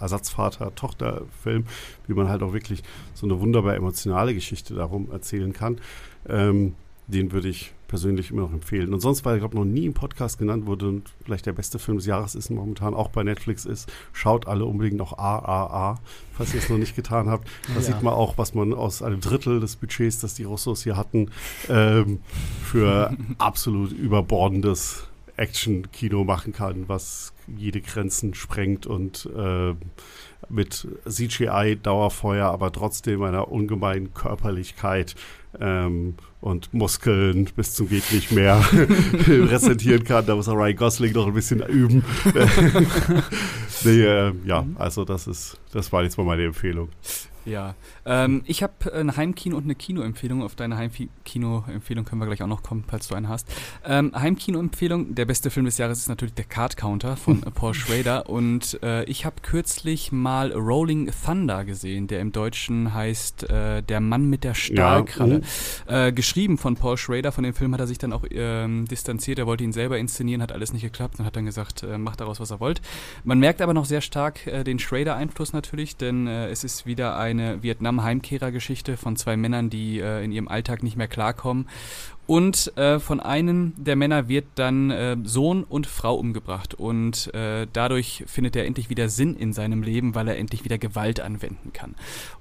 Ersatzvater-Tochter-Film, wie man halt auch wirklich so eine wunderbar emotionale Geschichte darum erzählen kann. Ähm, den würde ich persönlich immer noch empfehlen. Und sonst, weil ich glaube, noch nie im Podcast genannt wurde und vielleicht der beste Film des Jahres ist momentan auch bei Netflix ist, schaut alle unbedingt noch AAA, falls ihr es noch nicht getan habt. Da ja. sieht man auch, was man aus einem Drittel des Budgets, das die Russos hier hatten, ähm, für absolut überbordendes Action-Kino machen kann, was jede Grenzen sprengt und äh, mit CGI-Dauerfeuer, aber trotzdem einer ungemeinen Körperlichkeit ähm, und Muskeln bis zum geht nicht mehr präsentieren kann. Da muss auch Ryan Gosling noch ein bisschen üben. nee, äh, ja, also das ist, das war jetzt mal meine Empfehlung. Ja, ähm, ich habe ein Heimkino und eine Kinoempfehlung. Auf deine Heimkino-Empfehlung können wir gleich auch noch kommen, falls du eine hast. Ähm, Heimkino-Empfehlung, der beste Film des Jahres ist natürlich der Card Counter von Paul Schrader. Und äh, ich habe kürzlich mal Rolling Thunder gesehen, der im Deutschen heißt äh, Der Mann mit der Stahlkralle. Ja. Uh. Äh, geschrieben von Paul Schrader. Von dem Film hat er sich dann auch ähm, distanziert. Er wollte ihn selber inszenieren, hat alles nicht geklappt und hat dann gesagt, äh, macht daraus, was er wollt. Man merkt aber noch sehr stark äh, den Schrader-Einfluss natürlich, denn äh, es ist wieder ein eine Vietnam-Heimkehrer-Geschichte von zwei Männern, die äh, in ihrem Alltag nicht mehr klarkommen. Und äh, von einem der Männer wird dann äh, Sohn und Frau umgebracht. Und äh, dadurch findet er endlich wieder Sinn in seinem Leben, weil er endlich wieder Gewalt anwenden kann.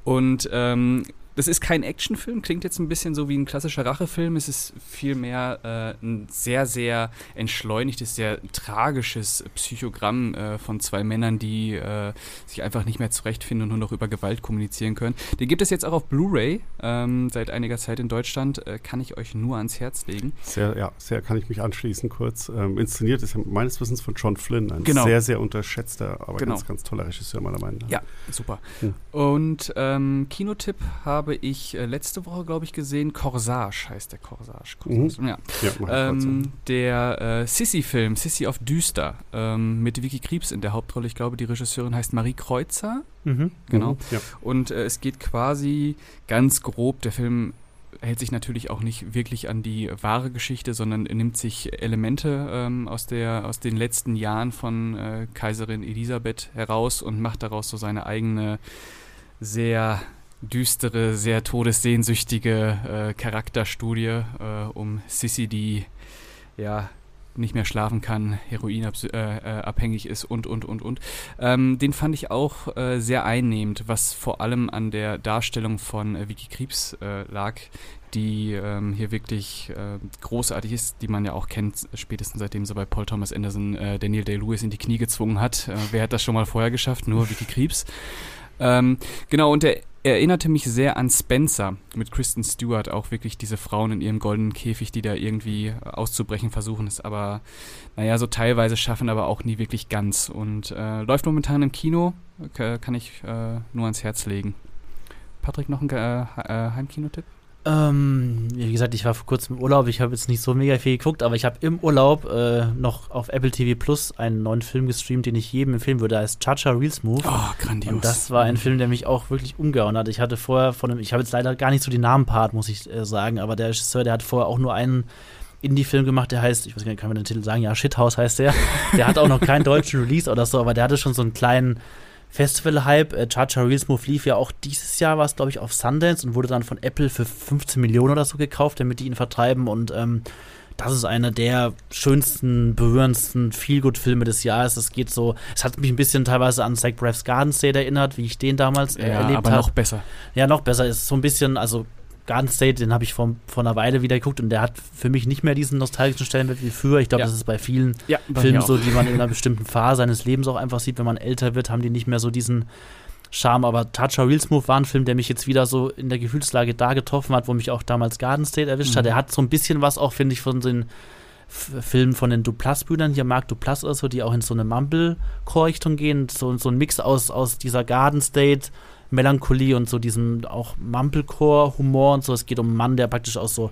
Und ähm, das ist kein Actionfilm, klingt jetzt ein bisschen so wie ein klassischer Rachefilm. Es ist vielmehr äh, ein sehr, sehr entschleunigtes, sehr tragisches Psychogramm äh, von zwei Männern, die äh, sich einfach nicht mehr zurechtfinden und nur noch über Gewalt kommunizieren können. Den gibt es jetzt auch auf Blu-ray ähm, seit einiger Zeit in Deutschland. Äh, kann ich euch nur ans Herz legen. Sehr, ja, sehr kann ich mich anschließen kurz. Ähm, inszeniert ist ja meines Wissens von John Flynn, ein genau. sehr, sehr unterschätzter, aber genau. ganz, ganz toller Regisseur meiner Meinung nach. Ja, super. Hm. Und ähm, Kinotipp habe habe ich äh, letzte Woche, glaube ich, gesehen. Corsage heißt der Corsage. Corsage. Mhm. Ja. ja ähm, der äh, Sissy-Film, Sissy auf Düster, ähm, mit Vicky Kriebs in der Hauptrolle. Ich glaube, die Regisseurin heißt Marie Kreuzer. Mhm. Genau. Mhm. Ja. Und äh, es geht quasi ganz grob, der Film hält sich natürlich auch nicht wirklich an die wahre Geschichte, sondern nimmt sich Elemente ähm, aus, der, aus den letzten Jahren von äh, Kaiserin Elisabeth heraus und macht daraus so seine eigene sehr düstere, sehr todessehnsüchtige äh, Charakterstudie äh, um Sissy, die ja nicht mehr schlafen kann, heroinabhängig äh, äh ist und, und, und, und. Ähm, den fand ich auch äh, sehr einnehmend, was vor allem an der Darstellung von äh, Vicky Krebs äh, lag, die ähm, hier wirklich äh, großartig ist, die man ja auch kennt, spätestens seitdem sie bei Paul Thomas Anderson Daniel Day-Lewis in die Knie gezwungen hat. wer hat das schon mal vorher geschafft? Nur Vicky Krebs. Ähm, genau, und der erinnerte mich sehr an Spencer mit Kristen Stewart, auch wirklich diese Frauen in ihrem goldenen Käfig, die da irgendwie auszubrechen versuchen, es aber, naja, so teilweise schaffen, aber auch nie wirklich ganz. Und äh, läuft momentan im Kino, kann ich äh, nur ans Herz legen. Patrick, noch ein äh, äh Heimkinotipp? Ähm, wie gesagt, ich war vor kurzem im Urlaub. Ich habe jetzt nicht so mega viel geguckt, aber ich habe im Urlaub äh, noch auf Apple TV Plus einen neuen Film gestreamt, den ich jedem empfehlen würde. Der heißt Chacha Real Smooth. Oh, grandios. Und das war ein Film, der mich auch wirklich umgehauen hat. Ich hatte vorher von einem, ich habe jetzt leider gar nicht so die Namenpart, muss ich äh, sagen, aber der Regisseur, der hat vorher auch nur einen Indie-Film gemacht, der heißt, ich weiß gar nicht, kann man den Titel sagen? Ja, Shithouse heißt der. Der hat auch noch keinen deutschen Release oder so, aber der hatte schon so einen kleinen Festival-Hype. Äh, Charger Real Smooth lief ja auch dieses Jahr, war es glaube ich, auf Sundance und wurde dann von Apple für 15 Millionen oder so gekauft, damit die ihn vertreiben. Und ähm, das ist einer der schönsten, berührendsten Feel-Good-Filme des Jahres. Es geht so, es hat mich ein bisschen teilweise an Zach Braff's Garden State erinnert, wie ich den damals äh, ja, erlebt habe. aber noch besser. Ja, noch besser. Es ist so ein bisschen, also Garden State, den habe ich vor, vor einer Weile wieder geguckt und der hat für mich nicht mehr diesen nostalgischen Stellenwert wie früher. Ich glaube, ja. das ist bei vielen ja, Filmen so, die man in einer bestimmten Phase seines Lebens auch einfach sieht. Wenn man älter wird, haben die nicht mehr so diesen Charme. Aber Touch Real Smooth war ein Film, der mich jetzt wieder so in der Gefühlslage da getroffen hat, wo mich auch damals Garden State erwischt mhm. hat. Er hat so ein bisschen was auch, finde ich, von den Filmen von den Duplass-Brüdern, hier Marc Duplass oder so, die auch in so eine Mumble-Core-Richtung gehen. So, so ein Mix aus, aus dieser Garden State- Melancholie und so diesem auch Mumblecore-Humor und so. Es geht um einen Mann, der praktisch auch so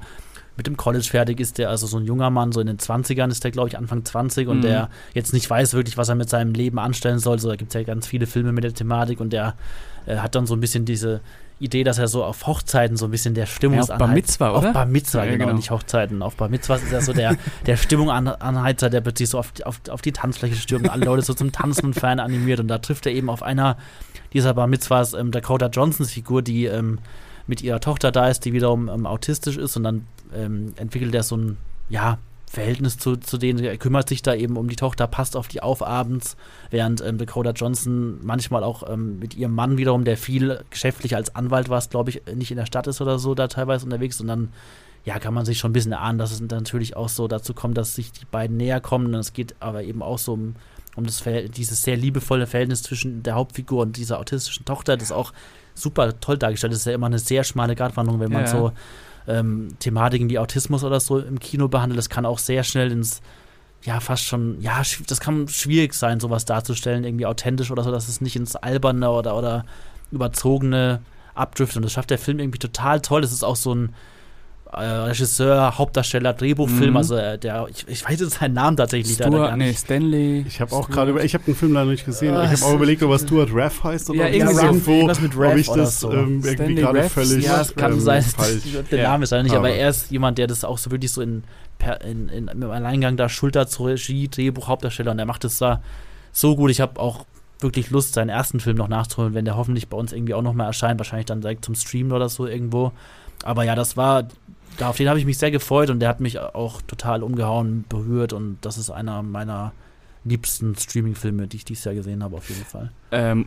mit dem College fertig ist, der also so ein junger Mann, so in den 20ern ist der, glaube ich, Anfang 20 und mhm. der jetzt nicht weiß wirklich, was er mit seinem Leben anstellen soll. So, da gibt es ja ganz viele Filme mit der Thematik und der äh, hat dann so ein bisschen diese Idee, dass er so auf Hochzeiten so ein bisschen der Stimmungsanheizer. Ja, auf Bar Mitzvah, oder? Auf Bar Mitzvah, ja, genau, genau, nicht Hochzeiten. Auf Bar Mitzvah ist er so der, der Stimmungsanheizer, der plötzlich so auf, auf, auf die Tanzfläche stürmt und alle Leute so zum Tanzen und Feiern animiert. Und da trifft er eben auf einer dieser Bar Mitzvahs ähm, Dakota Johnsons Figur, die ähm, mit ihrer Tochter da ist, die wiederum ähm, autistisch ist. Und dann ähm, entwickelt er so ein, ja, Verhältnis zu, zu denen. Er kümmert sich da eben um die Tochter, passt auf die auf abends, während ähm, Dakota Johnson manchmal auch ähm, mit ihrem Mann wiederum, der viel geschäftlich als Anwalt war, glaube ich, nicht in der Stadt ist oder so, da teilweise unterwegs. Und dann, ja, kann man sich schon ein bisschen erahnen, dass es natürlich auch so dazu kommt, dass sich die beiden näher kommen. Und es geht aber eben auch so um, um das dieses sehr liebevolle Verhältnis zwischen der Hauptfigur und dieser autistischen Tochter, das auch super toll dargestellt ist. Das ist ja immer eine sehr schmale Gratwanderung, wenn man ja. so ähm, Thematiken wie Autismus oder so im Kino behandelt. Das kann auch sehr schnell ins, ja, fast schon, ja, das kann schwierig sein, sowas darzustellen, irgendwie authentisch oder so, dass es nicht ins Alberne oder, oder überzogene abdriftet. Und das schafft der Film irgendwie total toll. Es ist auch so ein äh, Regisseur, Hauptdarsteller, Drehbuchfilm, mhm. also äh, der, ich, ich, weiß jetzt seinen Namen tatsächlich Stuart, da gar nicht. Nee, Stanley. Ich habe auch gerade über, ich habe den Film leider nicht gesehen. Uh, ich habe auch überlegt, ob er Stuart Raff heißt oder ja, irgendwie ja, irgendwo, irgendwas mit Raff ob ich das so. ähm, irgendwie gerade völlig Ja, es kann ähm, sein, der Name ist leider nicht, aber, aber er ist jemand, der das auch so wirklich so in, per, in, in, im Alleingang da schultert zur Regie, Drehbuch, Hauptdarsteller und er macht es da so gut. Ich habe auch wirklich Lust, seinen ersten Film noch nachzuholen, wenn der hoffentlich bei uns irgendwie auch noch mal erscheint, wahrscheinlich dann direkt zum Streamen oder so irgendwo. Aber ja, das war auf den habe ich mich sehr gefreut und der hat mich auch total umgehauen, berührt und das ist einer meiner liebsten Streaming-Filme, die ich dieses Jahr gesehen habe, auf jeden Fall. Ähm,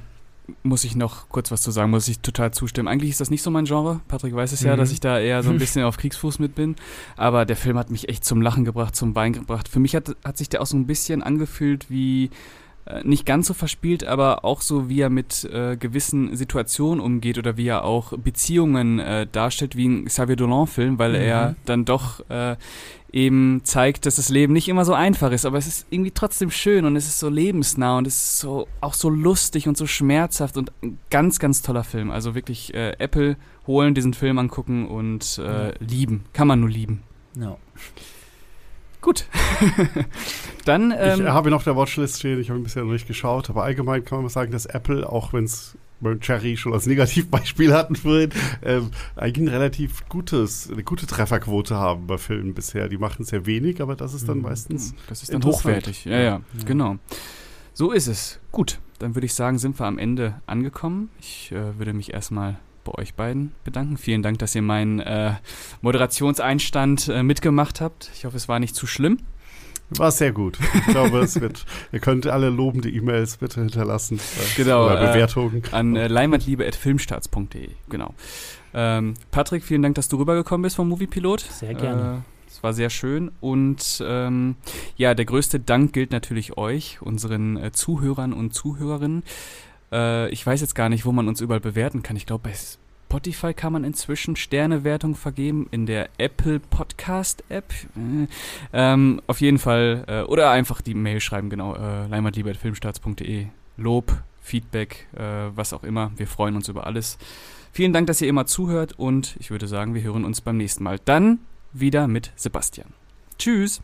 muss ich noch kurz was zu sagen, muss ich total zustimmen. Eigentlich ist das nicht so mein Genre. Patrick weiß es mhm. ja, dass ich da eher so ein bisschen auf Kriegsfuß mit bin. Aber der Film hat mich echt zum Lachen gebracht, zum Wein gebracht. Für mich hat, hat sich der auch so ein bisschen angefühlt wie nicht ganz so verspielt, aber auch so, wie er mit äh, gewissen Situationen umgeht oder wie er auch Beziehungen äh, darstellt, wie ein Xavier Dolan-Film, weil mhm. er dann doch äh, eben zeigt, dass das Leben nicht immer so einfach ist, aber es ist irgendwie trotzdem schön und es ist so lebensnah und es ist so auch so lustig und so schmerzhaft und ein ganz, ganz toller Film. Also wirklich äh, Apple holen, diesen Film angucken und äh, lieben. Kann man nur lieben. Ja. Gut. Dann. Ähm, ich habe noch der Watchlist stehen, ich habe bisher noch nicht geschaut, aber allgemein kann man sagen, dass Apple, auch wenn es Cherry schon als Negativbeispiel hatten vorhin, ähm, eigentlich ein relativ gutes, eine gute Trefferquote haben bei Filmen bisher. Die machen sehr wenig, aber das ist dann mhm. meistens. Das ist dann hochwertig. Ja, ja, ja, genau. So ist es. Gut, dann würde ich sagen, sind wir am Ende angekommen. Ich äh, würde mich erstmal bei euch beiden bedanken. Vielen Dank, dass ihr meinen äh, Moderationseinstand äh, mitgemacht habt. Ich hoffe, es war nicht zu schlimm. War sehr gut. Ich glaube, es wird. Ihr könnt alle lobende E-Mails bitte hinterlassen. Äh, genau. Oder Bewertungen. Äh, an äh, leinwandliebe.filmstarts.de. Genau. Ähm, Patrick, vielen Dank, dass du rübergekommen bist vom Moviepilot. Sehr gerne. Äh, es war sehr schön. Und ähm, ja, der größte Dank gilt natürlich euch, unseren äh, Zuhörern und Zuhörerinnen. Äh, ich weiß jetzt gar nicht, wo man uns überall bewerten kann. Ich glaube, bei Spotify kann man inzwischen Sternewertung vergeben, in der Apple Podcast App. Äh, ähm, auf jeden Fall, äh, oder einfach die Mail schreiben, genau, äh, leimatliebertfilmstarts.de. Lob, Feedback, äh, was auch immer. Wir freuen uns über alles. Vielen Dank, dass ihr immer zuhört und ich würde sagen, wir hören uns beim nächsten Mal. Dann wieder mit Sebastian. Tschüss!